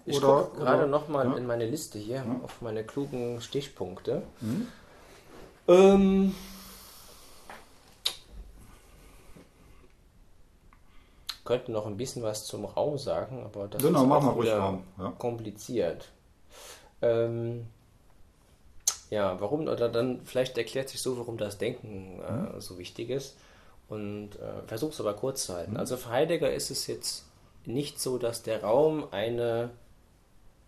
Ich gucke gerade nochmal ja? in meine Liste hier, ja? auf meine klugen Stichpunkte. Mhm. Ähm, könnten noch ein bisschen was zum Raum sagen, aber das genau, ist auch wieder ja. kompliziert. Ähm, ja, warum, oder dann vielleicht erklärt sich so, warum das Denken äh, mhm. so wichtig ist und äh, versuche es aber kurz zu halten. Mhm. Also für Heidegger ist es jetzt nicht so, dass der Raum eine,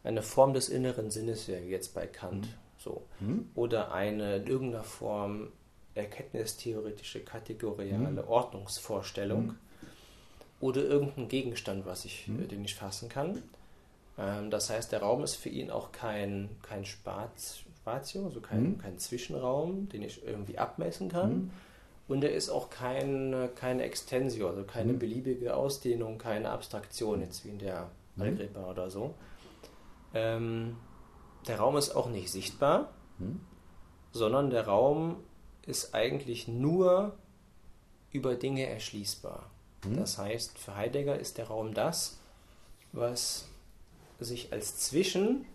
eine Form des inneren Sinnes wäre, jetzt bei Kant. Mhm. So. Mhm. Oder eine in irgendeiner Form erkenntnistheoretische, kategoriale mhm. Ordnungsvorstellung. Mhm. Oder irgendein Gegenstand, was ich, mhm. den ich fassen kann. Ähm, das heißt, der Raum ist für ihn auch kein, kein Spatio, also kein, kein Zwischenraum, den ich irgendwie abmessen kann und er ist auch kein, keine Extensio, also keine mhm. beliebige Ausdehnung, keine Abstraktion, jetzt wie in der mhm. Algebra oder so. Ähm, der Raum ist auch nicht sichtbar, mhm. sondern der Raum ist eigentlich nur über Dinge erschließbar. Mhm. Das heißt, für Heidegger ist der Raum das, was sich als Zwischen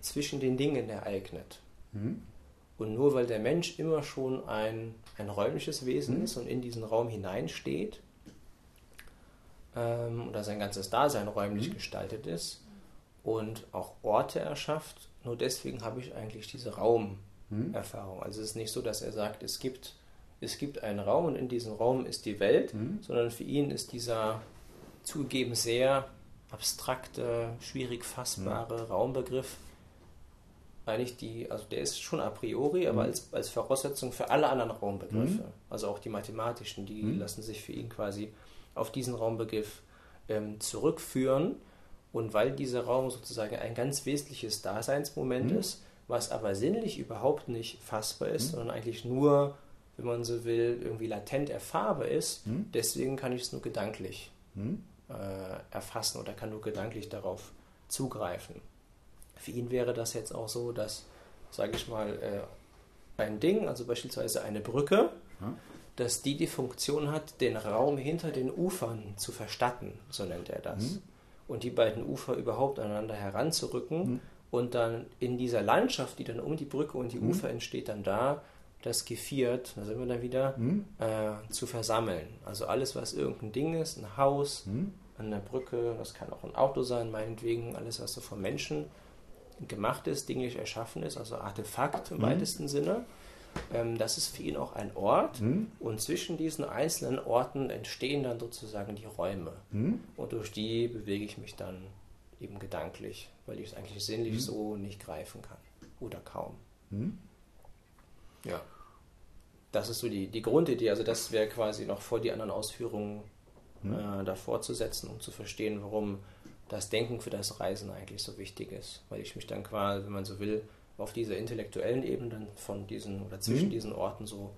zwischen den Dingen ereignet. Mhm. Und nur weil der Mensch immer schon ein, ein räumliches Wesen mhm. ist und in diesen Raum hineinsteht, ähm, oder sein ganzes Dasein räumlich mhm. gestaltet ist und auch Orte erschafft, nur deswegen habe ich eigentlich diese Raumerfahrung. Mhm. Also es ist nicht so, dass er sagt, es gibt, es gibt einen Raum und in diesem Raum ist die Welt, mhm. sondern für ihn ist dieser zugegeben sehr abstrakte, schwierig fassbare mhm. Eigentlich die, also der ist schon a priori, aber mhm. als, als Voraussetzung für alle anderen Raumbegriffe, mhm. also auch die mathematischen, die mhm. lassen sich für ihn quasi auf diesen Raumbegriff ähm, zurückführen. Und weil dieser Raum sozusagen ein ganz wesentliches Daseinsmoment mhm. ist, was aber sinnlich überhaupt nicht fassbar ist, mhm. sondern eigentlich nur, wenn man so will, irgendwie latent erfahrbar ist, mhm. deswegen kann ich es nur gedanklich äh, erfassen oder kann nur gedanklich darauf zugreifen. Für ihn wäre das jetzt auch so, dass, sage ich mal, äh, ein Ding, also beispielsweise eine Brücke, hm? dass die die Funktion hat, den Raum hinter den Ufern zu verstatten, so nennt er das. Hm? Und die beiden Ufer überhaupt aneinander heranzurücken hm? und dann in dieser Landschaft, die dann um die Brücke und die hm? Ufer entsteht, dann da das Geviert, da sind wir dann wieder, hm? äh, zu versammeln. Also alles, was irgendein Ding ist, ein Haus, hm? eine Brücke, das kann auch ein Auto sein, meinetwegen, alles, was so vom Menschen gemacht ist, dinglich erschaffen ist, also Artefakt im mhm. weitesten Sinne. Ähm, das ist für ihn auch ein Ort mhm. und zwischen diesen einzelnen Orten entstehen dann sozusagen die Räume mhm. und durch die bewege ich mich dann eben gedanklich, weil ich es eigentlich sinnlich mhm. so nicht greifen kann oder kaum. Mhm. Ja. Das ist so die, die Grundidee, also das wäre quasi noch vor die anderen Ausführungen mhm. äh, davor zu setzen, um zu verstehen, warum das Denken für das Reisen eigentlich so wichtig ist, weil ich mich dann quasi, wenn man so will, auf dieser intellektuellen Ebene dann von diesen oder zwischen mhm. diesen Orten so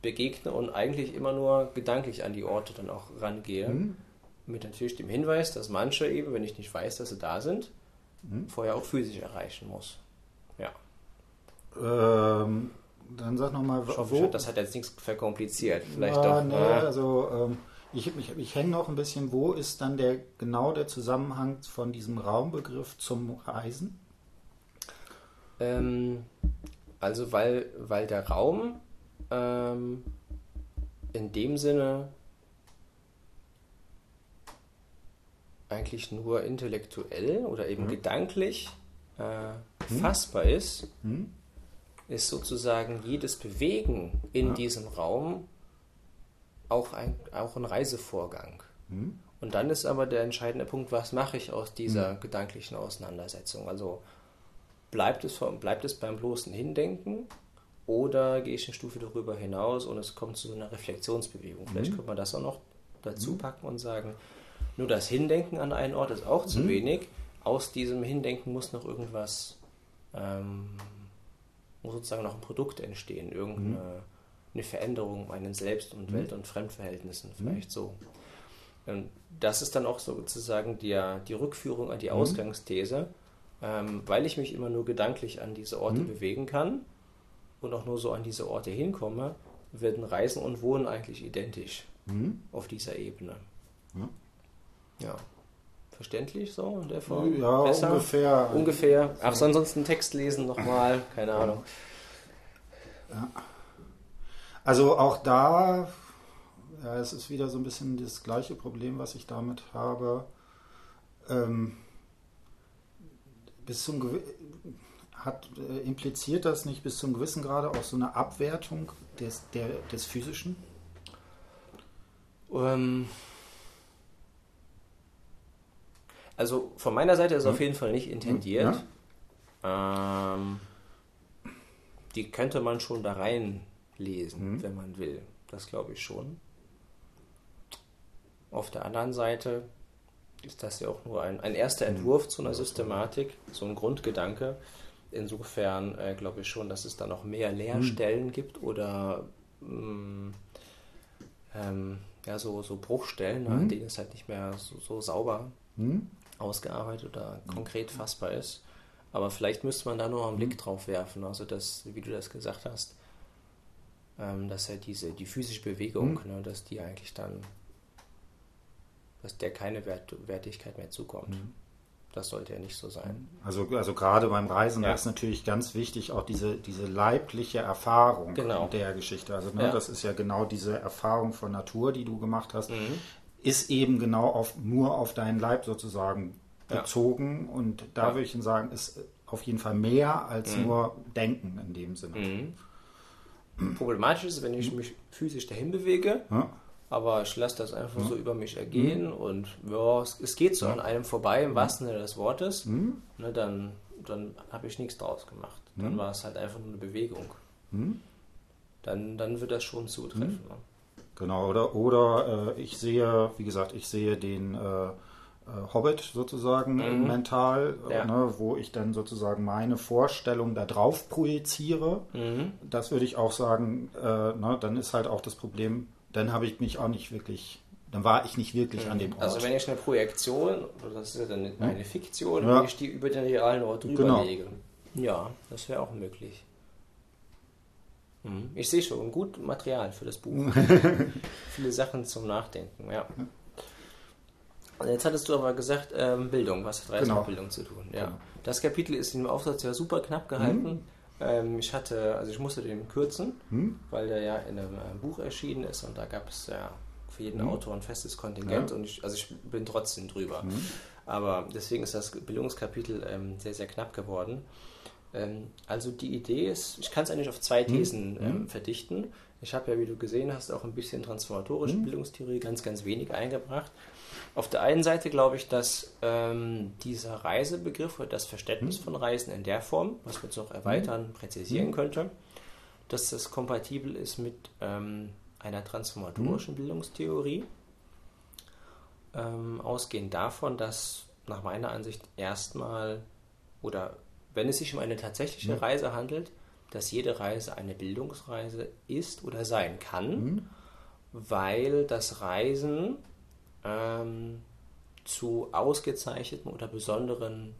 begegne und eigentlich immer nur gedanklich an die Orte dann auch rangehe. Mhm. Mit natürlich dem Hinweis, dass manche eben, wenn ich nicht weiß, dass sie da sind, mhm. vorher auch physisch erreichen muss. Ja. Ähm, dann sag nochmal, wo. Das hat jetzt nichts verkompliziert. Vielleicht ja, doch. Nee, also. Ähm ich, ich, ich hänge noch ein bisschen, wo ist dann der genau der Zusammenhang von diesem Raumbegriff zum Reisen? Ähm, also weil, weil der Raum ähm, in dem Sinne eigentlich nur intellektuell oder eben mhm. gedanklich äh, hm? fassbar ist, hm? ist sozusagen jedes Bewegen in ja. diesem Raum auch ein, auch ein Reisevorgang. Hm? Und dann ist aber der entscheidende Punkt, was mache ich aus dieser hm. gedanklichen Auseinandersetzung? Also bleibt es, bleibt es beim bloßen Hindenken oder gehe ich eine Stufe darüber hinaus und es kommt zu so einer Reflexionsbewegung? Vielleicht hm? könnte man das auch noch dazu hm? packen und sagen, nur das Hindenken an einen Ort ist auch zu wenig aus diesem Hindenken muss noch irgendwas, ähm, muss sozusagen noch ein Produkt entstehen, irgendeine mhm. Veränderung meinen Selbst- und mhm. Welt- und Fremdverhältnissen, mhm. vielleicht so. Und das ist dann auch sozusagen die, die Rückführung an die mhm. Ausgangsthese, ähm, weil ich mich immer nur gedanklich an diese Orte bewegen kann und auch nur so an diese Orte hinkomme, werden Reisen und Wohnen eigentlich identisch auf dieser Ebene. Ja verständlich so in der Form? Ja, Besser? ungefähr. Ungefähr. Ach, so ansonsten Text lesen nochmal, keine Ahnung. Ja. Also auch da, ja, es ist wieder so ein bisschen das gleiche Problem, was ich damit habe. Ähm, bis zum hat äh, impliziert das nicht bis zum gewissen Grade auch so eine Abwertung des, der, des Physischen? Ähm, Also von meiner Seite ist es hm. auf jeden Fall nicht intendiert. Ja. Ähm, die könnte man schon da reinlesen, hm. wenn man will. Das glaube ich schon. Auf der anderen Seite ist das ja auch nur ein, ein erster hm. Entwurf zu einer Systematik, so ein Grundgedanke. Insofern äh, glaube ich schon, dass es da noch mehr Leerstellen hm. gibt oder mh, mm, ähm, ja, so, so Bruchstellen, hm. an denen es halt nicht mehr so, so sauber hm ausgearbeitet oder konkret fassbar ist. Aber vielleicht müsste man da nur einen Blick mhm. drauf werfen. Also, dass, wie du das gesagt hast, ähm, dass ja diese, die physische Bewegung, mhm. ne, dass die eigentlich dann, dass der keine Wert, Wertigkeit mehr zukommt. Mhm. Das sollte ja nicht so sein. Also, also gerade beim Reisen ja. ist natürlich ganz wichtig auch diese, diese leibliche Erfahrung genau. der Geschichte. Also ne, ja. das ist ja genau diese Erfahrung von Natur, die du gemacht hast. Mhm ist eben genau auf, nur auf deinen Leib sozusagen bezogen. Ja. Und da würde ich sagen, ist auf jeden Fall mehr als mhm. nur Denken in dem Sinne. Mhm. Problematisch ist, wenn ich mhm. mich physisch dahin bewege, ja. aber ich lasse das einfach so über mich ergehen mhm. und ja, es, es, geht so an einem vorbei, im wahrsten Sinne des Wortes, ne, dann, dann habe ich nichts draus gemacht. Dann war es halt einfach nur eine Bewegung. Dann, dann wird das schon zutreffen. Ne? Genau, oder, oder äh, ich sehe, wie gesagt, ich sehe den äh Hobbit sozusagen mhm. mental, äh, ja. ne, wo ich dann sozusagen meine Vorstellung da drauf projiziere. Mhm. Das würde ich auch sagen, äh, ne, dann ist halt auch das Problem, dann habe ich mich auch nicht wirklich dann war ich nicht wirklich mhm. an dem Ort. Also wenn ich eine Projektion, das ist ja dann eine Fiktion, ja. wenn ich die über den realen Ort drüber genau. Ja, das wäre auch möglich. Mhm. Ich sehe schon, gut Material für das Buch. Viele Sachen zum Nachdenken, ja. Jetzt hattest du aber gesagt, ähm, Bildung, was hat Reisen genau. mit Bildung zu tun? Ja. Genau. Das Kapitel ist im Aufsatz ja super knapp gehalten. Mhm. Ähm, ich hatte, also ich musste den kürzen, mhm. weil der ja in einem äh, Buch erschienen ist und da gab es ja für jeden mhm. Autor ein festes Kontingent ja. und ich, also ich bin trotzdem drüber. Mhm. Aber deswegen ist das Bildungskapitel ähm, sehr, sehr knapp geworden. Ähm, also die Idee ist, ich kann es eigentlich auf zwei hm. Thesen hm. ähm, verdichten. Ich habe ja, wie du gesehen hast, auch ein bisschen transformatorische. Bildungstheorie, ganz, ganz wenig eingebracht. Auf der einen Seite glaube ich, dass ähm, dieser Reisebegriff oder das Verständnis hm. von Reisen in der Form, was man jetzt noch erweitern, hm. präzisieren hm. könnte, dass das kompatibel ist mit ähm, einer transformatorischen Bildungstheorie. Ähm, ausgehend davon, dass nach meiner Ansicht erstmal oder wenn es sich um eine tatsächliche mhm. Reise handelt, dass jede Reise eine Bildungsreise ist oder sein kann, mhm. weil das Reisen ähm, zu ausgezeichneten oder besonderen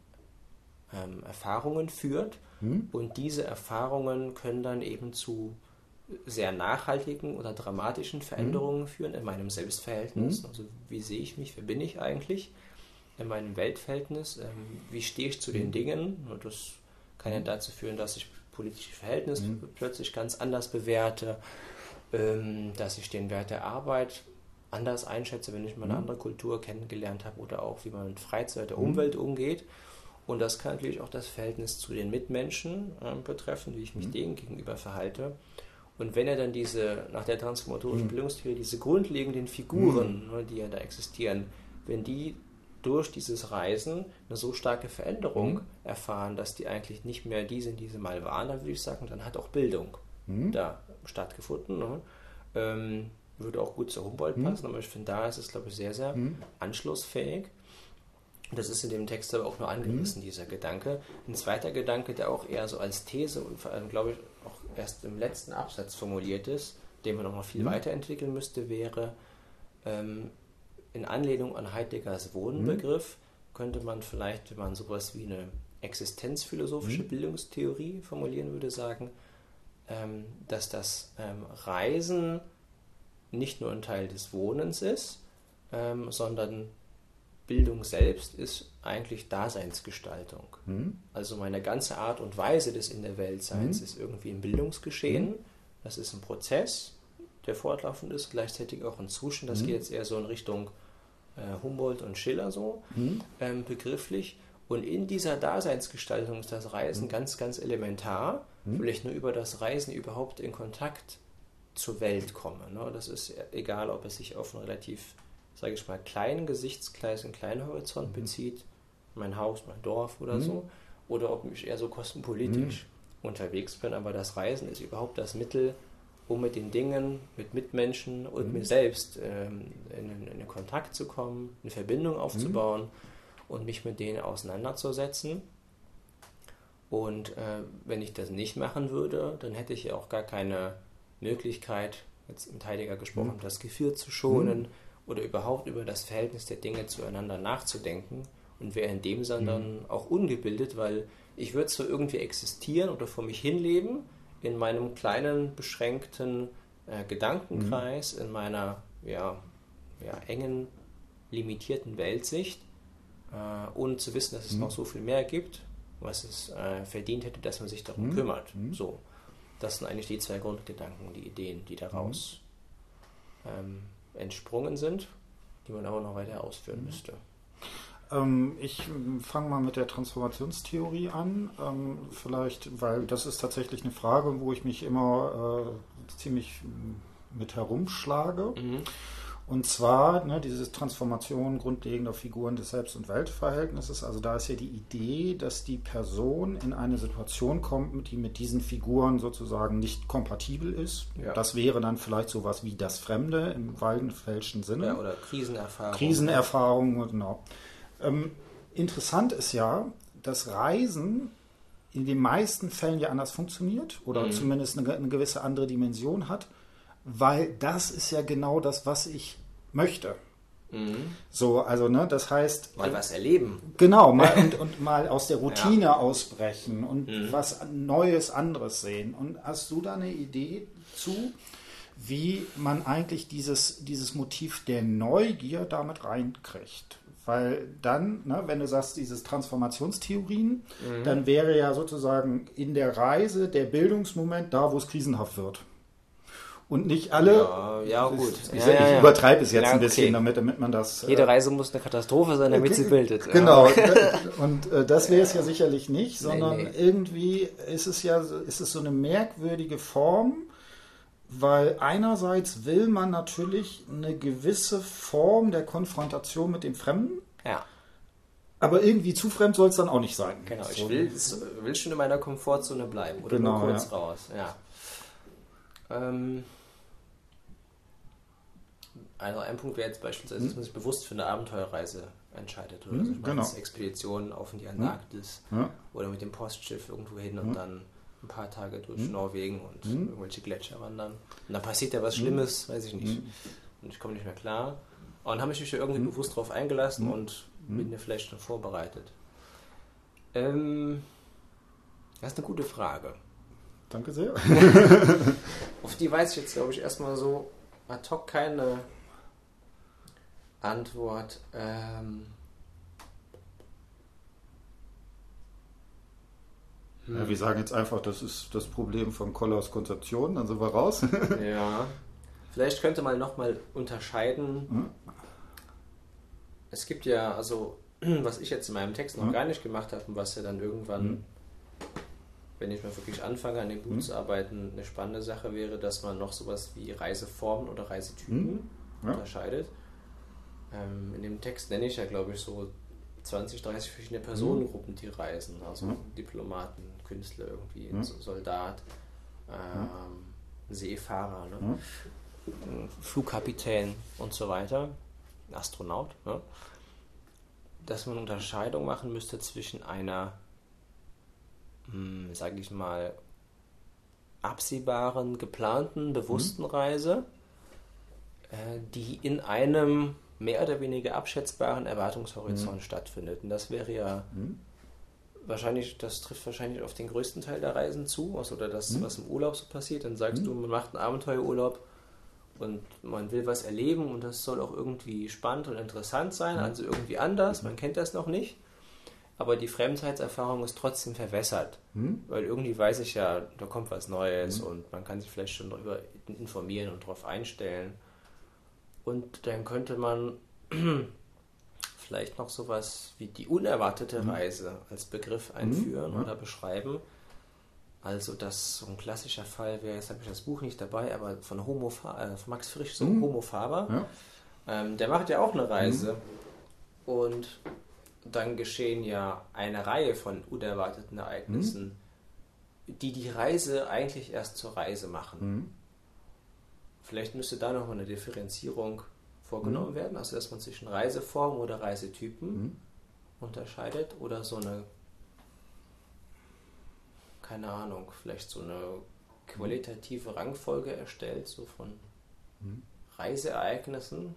ähm, Erfahrungen führt mhm. und diese Erfahrungen können dann eben zu sehr nachhaltigen oder dramatischen Veränderungen mhm. führen in meinem Selbstverhältnis. Mhm. Also wie sehe ich mich, wer bin ich eigentlich? in meinem Weltverhältnis, ähm, wie stehe ich zu den mhm. Dingen. Das kann ja dazu führen, dass ich politische Verhältnisse mhm. plötzlich ganz anders bewerte, ähm, dass ich den Wert der Arbeit anders einschätze, wenn ich mal eine mhm. andere Kultur kennengelernt habe oder auch wie man mit Freizeit der mhm. Umwelt umgeht. Und das kann natürlich auch das Verhältnis zu den Mitmenschen äh, betreffen, wie ich mich mhm. denen gegenüber verhalte. Und wenn er dann diese, nach der transformatorischen mhm. Bildungstheorie, diese grundlegenden Figuren, mhm. ne, die ja da existieren, wenn die durch dieses Reisen eine so starke Veränderung mhm. erfahren, dass die eigentlich nicht mehr die sind, die sie mal waren, dann würde ich sagen, dann hat auch Bildung da stattgefunden. Ne? Ähm, würde auch gut zu Humboldt mhm. passen, aber ich finde, da ist es, glaube ich, sehr, sehr mhm. anschlussfähig. Das ist in dem Text aber auch nur angerissen, mhm. dieser Gedanke. Ein zweiter Gedanke, der auch eher so als These und vor allem, glaube ich, auch erst im letzten Absatz formuliert ist, den man noch viel mhm. weiterentwickeln müsste, wäre, ähm, in Anlehnung an Heideggers Wohnbegriff mhm. könnte man vielleicht, wenn man sowas wie eine existenzphilosophische mhm. Bildungstheorie formulieren würde, sagen, ähm, dass das ähm, Reisen nicht nur ein Teil des Wohnens ist, ähm, sondern Bildung selbst ist eigentlich Daseinsgestaltung. Mhm. Also meine ganze Art und Weise des In der Weltseins mhm. ist irgendwie ein Bildungsgeschehen. Mhm. Das ist ein Prozess, der fortlaufend ist, gleichzeitig auch ein Zustand. Das mhm. geht jetzt eher so in Richtung äh, Humboldt und Schiller so mhm. ähm, begrifflich. Und in dieser Daseinsgestaltung ist das Reisen mhm. ganz, ganz elementar, weil ich nur über das Reisen überhaupt in Kontakt zur Welt komme. Ne? Das ist egal, ob es sich auf einen relativ sage ich mal, kleinen Gesichtskreis, einen kleinen Horizont mhm. bezieht, mein Haus, mein Dorf oder mhm. so, oder ob ich eher so kosmopolitisch mhm. unterwegs bin. Aber das Reisen ist überhaupt das Mittel, um mit den Dingen, mit Mitmenschen und mhm. mir selbst ähm, in, in, Kontakt zu kommen, eine Verbindung aufzubauen mhm. und mich mit denen auseinanderzusetzen. Und äh, wenn ich das nicht machen würde, dann hätte ich ja auch gar keine Möglichkeit, jetzt mit Heidegger gesprochen, mhm. das Gefühl zu schonen, oder überhaupt über das Verhältnis der Dinge zueinander nachzudenken und wäre in dem Sinne dann mhm. auch ungebildet, weil ich würde zwar irgendwie existieren oder vor mich hinleben in meinem kleinen, beschränkten äh, Gedankenkreis, mhm. in meiner ja, ja, engen, limitierten Weltsicht äh, ohne zu wissen, dass es mhm. noch so viel mehr gibt, was es äh, verdient hätte, dass man sich darum mhm. kümmert. Mhm. So, das sind eigentlich die zwei Grundgedanken, die Ideen, die daraus mhm. ähm, entsprungen sind, die man aber noch weiter ausführen mhm. müsste. Ähm, ich fange mal mit der Transformationstheorie an, ähm, vielleicht, weil das ist tatsächlich eine Frage, wo ich mich immer äh, ziemlich mit herumschlage. Mhm. Und zwar ne, diese Transformation grundlegender Figuren des Selbst- und Weltverhältnisses. Also da ist ja die Idee, dass die Person in eine Situation kommt, die mit diesen Figuren sozusagen nicht kompatibel ist. Ja. Das wäre dann vielleicht sowas wie das Fremde im Waldenfelschen Sinne. Ja, oder Krisenerfahrung. Krisenerfahrung, genau. Ähm, interessant ist ja, dass Reisen in den meisten Fällen ja anders funktioniert oder mhm. zumindest eine, eine gewisse andere Dimension hat weil das ist ja genau das, was ich möchte. Mhm. So, also, ne, das heißt. Mal was erleben. Genau, mal und, und mal aus der Routine ja. ausbrechen und mhm. was Neues, anderes sehen. Und hast du da eine Idee zu, wie man eigentlich dieses, dieses Motiv der Neugier damit reinkriegt? Weil dann, ne, wenn du sagst, dieses Transformationstheorien, mhm. dann wäre ja sozusagen in der Reise der Bildungsmoment da, wo es krisenhaft wird und nicht alle. Ja, ja gut. Ich, ja, ja, ich übertreibe es jetzt ein bisschen, okay. damit, damit man das. Jede äh, Reise muss eine Katastrophe sein, damit sie bildet. Genau. und äh, das wäre es ja sicherlich nicht, sondern nee, nee. irgendwie ist es ja ist es so eine merkwürdige Form, weil einerseits will man natürlich eine gewisse Form der Konfrontation mit dem Fremden. Ja. Aber irgendwie zu fremd soll es dann auch nicht sein. Genau, ich will, will schon in meiner Komfortzone bleiben oder genau, nur kurz raus. Ja. Ähm, also ein Punkt wäre jetzt beispielsweise, dass hm? man sich bewusst für eine Abenteuerreise entscheidet. Oder hm, genau. Expeditionen auf in die hm? Antarktis ja. oder mit dem Postschiff irgendwo hin und dann ein paar Tage durch Norwegen und irgendwelche Gletscher wandern. Und dann passiert ja was Schlimmes, weiß ich nicht. Und ich komme nicht mehr klar. Und habe ich mich ja irgendwie bewusst darauf eingelassen und bin mir vielleicht schon vorbereitet. Ähm, das ist eine gute Frage. Danke sehr. Auf die weiß ich jetzt, glaube ich, erstmal so ad hoc keine Antwort. Ähm hm. Ja, wir sagen jetzt einfach, das ist das Problem von Kollers Konzeption, dann sind wir raus. ja. Vielleicht könnte man nochmal unterscheiden. Mhm. Es gibt ja, also, was ich jetzt in meinem Text noch mhm. gar nicht gemacht habe und was ja dann irgendwann, mhm. wenn ich mal wirklich anfange, an dem Buch mhm. zu arbeiten, eine spannende Sache wäre, dass man noch sowas wie Reiseformen oder Reisetypen mhm. ja. unterscheidet. Ähm, in dem Text nenne ich ja, glaube ich, so 20, 30 verschiedene Personengruppen, die reisen. Also mhm. Diplomaten, Künstler irgendwie, mhm. Soldat, ähm, Seefahrer, ne? mhm. Flugkapitän und so weiter, Astronaut. Ne? Dass man Unterscheidung machen müsste zwischen einer, hm, sage ich mal, absehbaren, geplanten, bewussten mhm. Reise, äh, die in einem mehr oder weniger abschätzbaren Erwartungshorizont mhm. stattfindet. Und das wäre ja mhm. wahrscheinlich, das trifft wahrscheinlich auf den größten Teil der Reisen zu, also, oder das, mhm. was im Urlaub so passiert. Dann sagst du, mhm. man macht einen Abenteuerurlaub und man will was erleben und das soll auch irgendwie spannend und interessant sein, mhm. also irgendwie anders, man kennt das noch nicht. Aber die Fremdheitserfahrung ist trotzdem verwässert, mhm. weil irgendwie weiß ich ja, da kommt was Neues und man kann sich vielleicht schon darüber informieren und darauf einstellen. Und dann könnte man vielleicht noch sowas wie die unerwartete mhm. Reise als Begriff mhm. einführen mhm. oder beschreiben. Also das so ein klassischer Fall wäre, jetzt habe ich das Buch nicht dabei, aber von, Homo, äh, von Max Frisch, so mhm. Homo Faber. Ja. Ähm, der macht ja auch eine Reise. Mhm. Und dann geschehen ja eine Reihe von unerwarteten Ereignissen, mhm. die die Reise eigentlich erst zur Reise machen. Vielleicht müsste da noch mal eine Differenzierung vorgenommen mhm. werden, also dass man zwischen Reiseformen oder Reisetypen mhm. unterscheidet oder so eine, keine Ahnung, vielleicht so eine qualitative Rangfolge erstellt, so von mhm. Reiseereignissen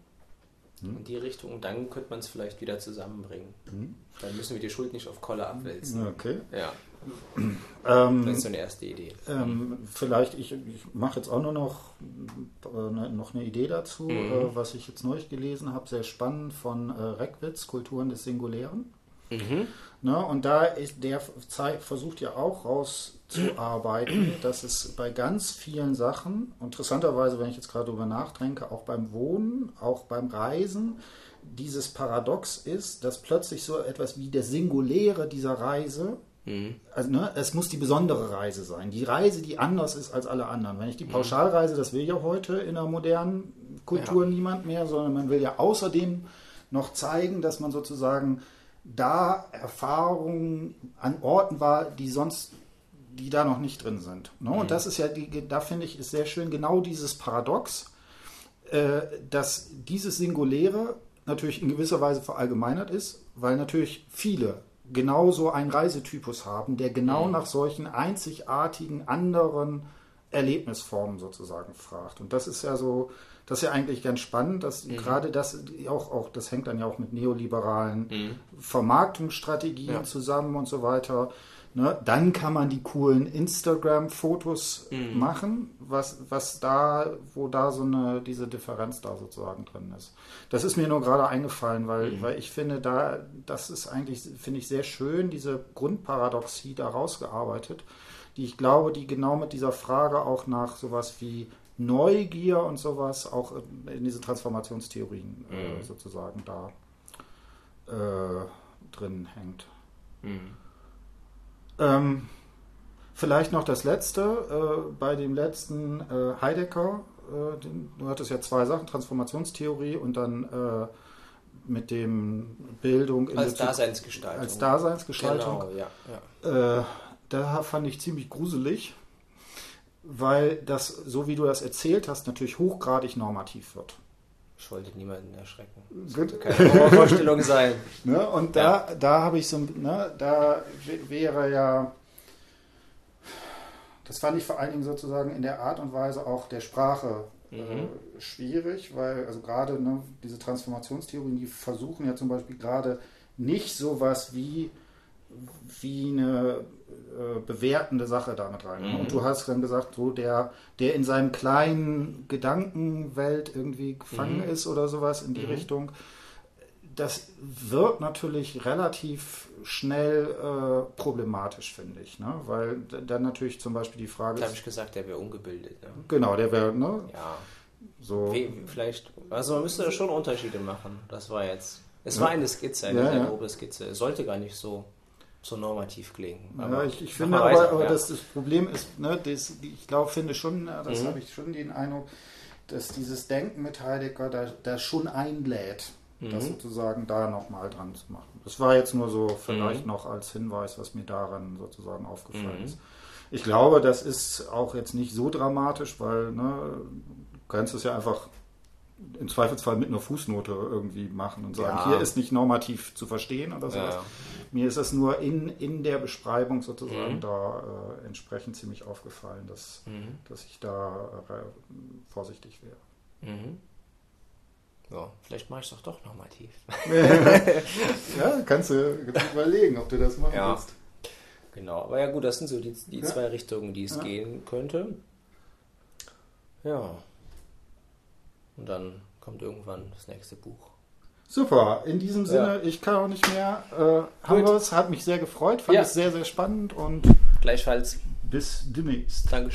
in die Richtung und dann könnte man es vielleicht wieder zusammenbringen. Mhm. Dann müssen wir die Schuld nicht auf Kolle abwälzen. Okay. Ja. Ähm, das ist so eine erste Idee. Ähm, vielleicht, ich, ich mache jetzt auch nur noch, äh, ne, noch eine Idee dazu, mhm. äh, was ich jetzt neulich gelesen habe, sehr spannend von äh, Reckwitz, Kulturen des Singulären. Mhm. Ne, und da ist der versucht ja auch rauszuarbeiten, dass es bei ganz vielen Sachen, interessanterweise, wenn ich jetzt gerade darüber nachdenke, auch beim Wohnen, auch beim Reisen, dieses Paradox ist, dass plötzlich so etwas wie der Singuläre dieser Reise Mhm. Also, ne, es muss die besondere Reise sein. Die Reise, die anders ist als alle anderen. Wenn ich die mhm. Pauschalreise, das will ja heute in der modernen Kultur ja. niemand mehr, sondern man will ja außerdem noch zeigen, dass man sozusagen da Erfahrungen an Orten war, die sonst, die da noch nicht drin sind. Ne? Mhm. Und das ist ja, die, da finde ich, ist sehr schön genau dieses Paradox, äh, dass dieses Singuläre natürlich in gewisser Weise verallgemeinert ist, weil natürlich viele genauso einen Reisetypus haben, der genau mhm. nach solchen einzigartigen anderen Erlebnisformen sozusagen fragt. Und das ist ja so, das ist ja eigentlich ganz spannend, dass mhm. gerade das auch, auch, das hängt dann ja auch mit neoliberalen mhm. Vermarktungsstrategien ja. zusammen und so weiter. Ne? Dann kann man die coolen Instagram-Fotos mhm. machen, was, was da, wo da so eine, diese Differenz da sozusagen drin ist. Das ist mir nur gerade eingefallen, weil, mhm. weil ich finde, da, das ist eigentlich, finde ich sehr schön, diese Grundparadoxie da rausgearbeitet, die ich glaube, die genau mit dieser Frage auch nach sowas wie Neugier und sowas auch in diese Transformationstheorien äh, mhm. äh, sozusagen da äh, drin hängt. Mhm. Ähm, vielleicht noch das letzte. Äh, bei dem letzten äh, Heidegger, äh, den, du hattest ja zwei Sachen, Transformationstheorie und dann äh, mit dem Bildung als Daseinsgestaltung. Als Daseinsgestaltung. Genau, ja. ja. Äh, da fand ich ziemlich gruselig, weil das, so wie du das erzählt hast, natürlich hochgradig normativ wird. Ich wollte niemanden erschrecken. Das Gut. keine Vorstellung sein. ne? Und da, ja. da habe ich so, ne, da wäre ja, das fand ich vor allen Dingen sozusagen in der Art und Weise auch der Sprache äh, mhm. äh, schwierig, weil also gerade ne, diese Transformationstheorien, die versuchen ja zum Beispiel gerade nicht sowas wie wie eine äh, bewertende Sache damit rein. Mhm. Und du hast dann gesagt, so der, der in seinem kleinen Gedankenwelt irgendwie gefangen mhm. ist oder sowas in die mhm. Richtung, das wird natürlich relativ schnell äh, problematisch, finde ich. Ne? Weil dann natürlich zum Beispiel die Frage ist. habe ich gesagt, der wäre ungebildet. Ne? Genau, der wäre, ne? Ja. So. Wie, vielleicht, also man müsste da schon Unterschiede machen. Das war jetzt. Es war eine Skizze, eine ja, grobe Skizze. Es sollte gar nicht so, so normativ klingen. Aber ja, ich, ich finde aber, weiter, aber ja. das, das, Problem ist, ne, das, ich glaube, finde schon, das mhm. habe ich schon den Eindruck, dass dieses Denken mit Heidegger da, da schon einlädt, mhm. das sozusagen da nochmal dran zu machen. Das war jetzt nur so vielleicht mhm. noch als Hinweis, was mir daran sozusagen aufgefallen mhm. ist. Ich glaube, das ist auch jetzt nicht so dramatisch, weil ne, du kannst es ja einfach im Zweifelsfall mit einer Fußnote irgendwie machen und sagen, ja. hier ist nicht normativ zu verstehen oder sowas. Ja. Mir ist es nur in, in der Beschreibung sozusagen mhm. da äh, entsprechend ziemlich aufgefallen, dass, mhm. dass ich da äh, vorsichtig wäre. Mhm. Ja, vielleicht mache ich es doch doch normativ. ja, kannst du, kannst du überlegen, ob du das machen ja. willst. Genau, aber ja gut, das sind so die, die ja. zwei Richtungen, die es gehen könnte. Ja. Und dann kommt irgendwann das nächste Buch. Super, in diesem Sinne, ja. ich kann auch nicht mehr. Äh, haben wir es, hat mich sehr gefreut, fand ja. es sehr, sehr spannend und gleichfalls bis demnächst. Dankeschön.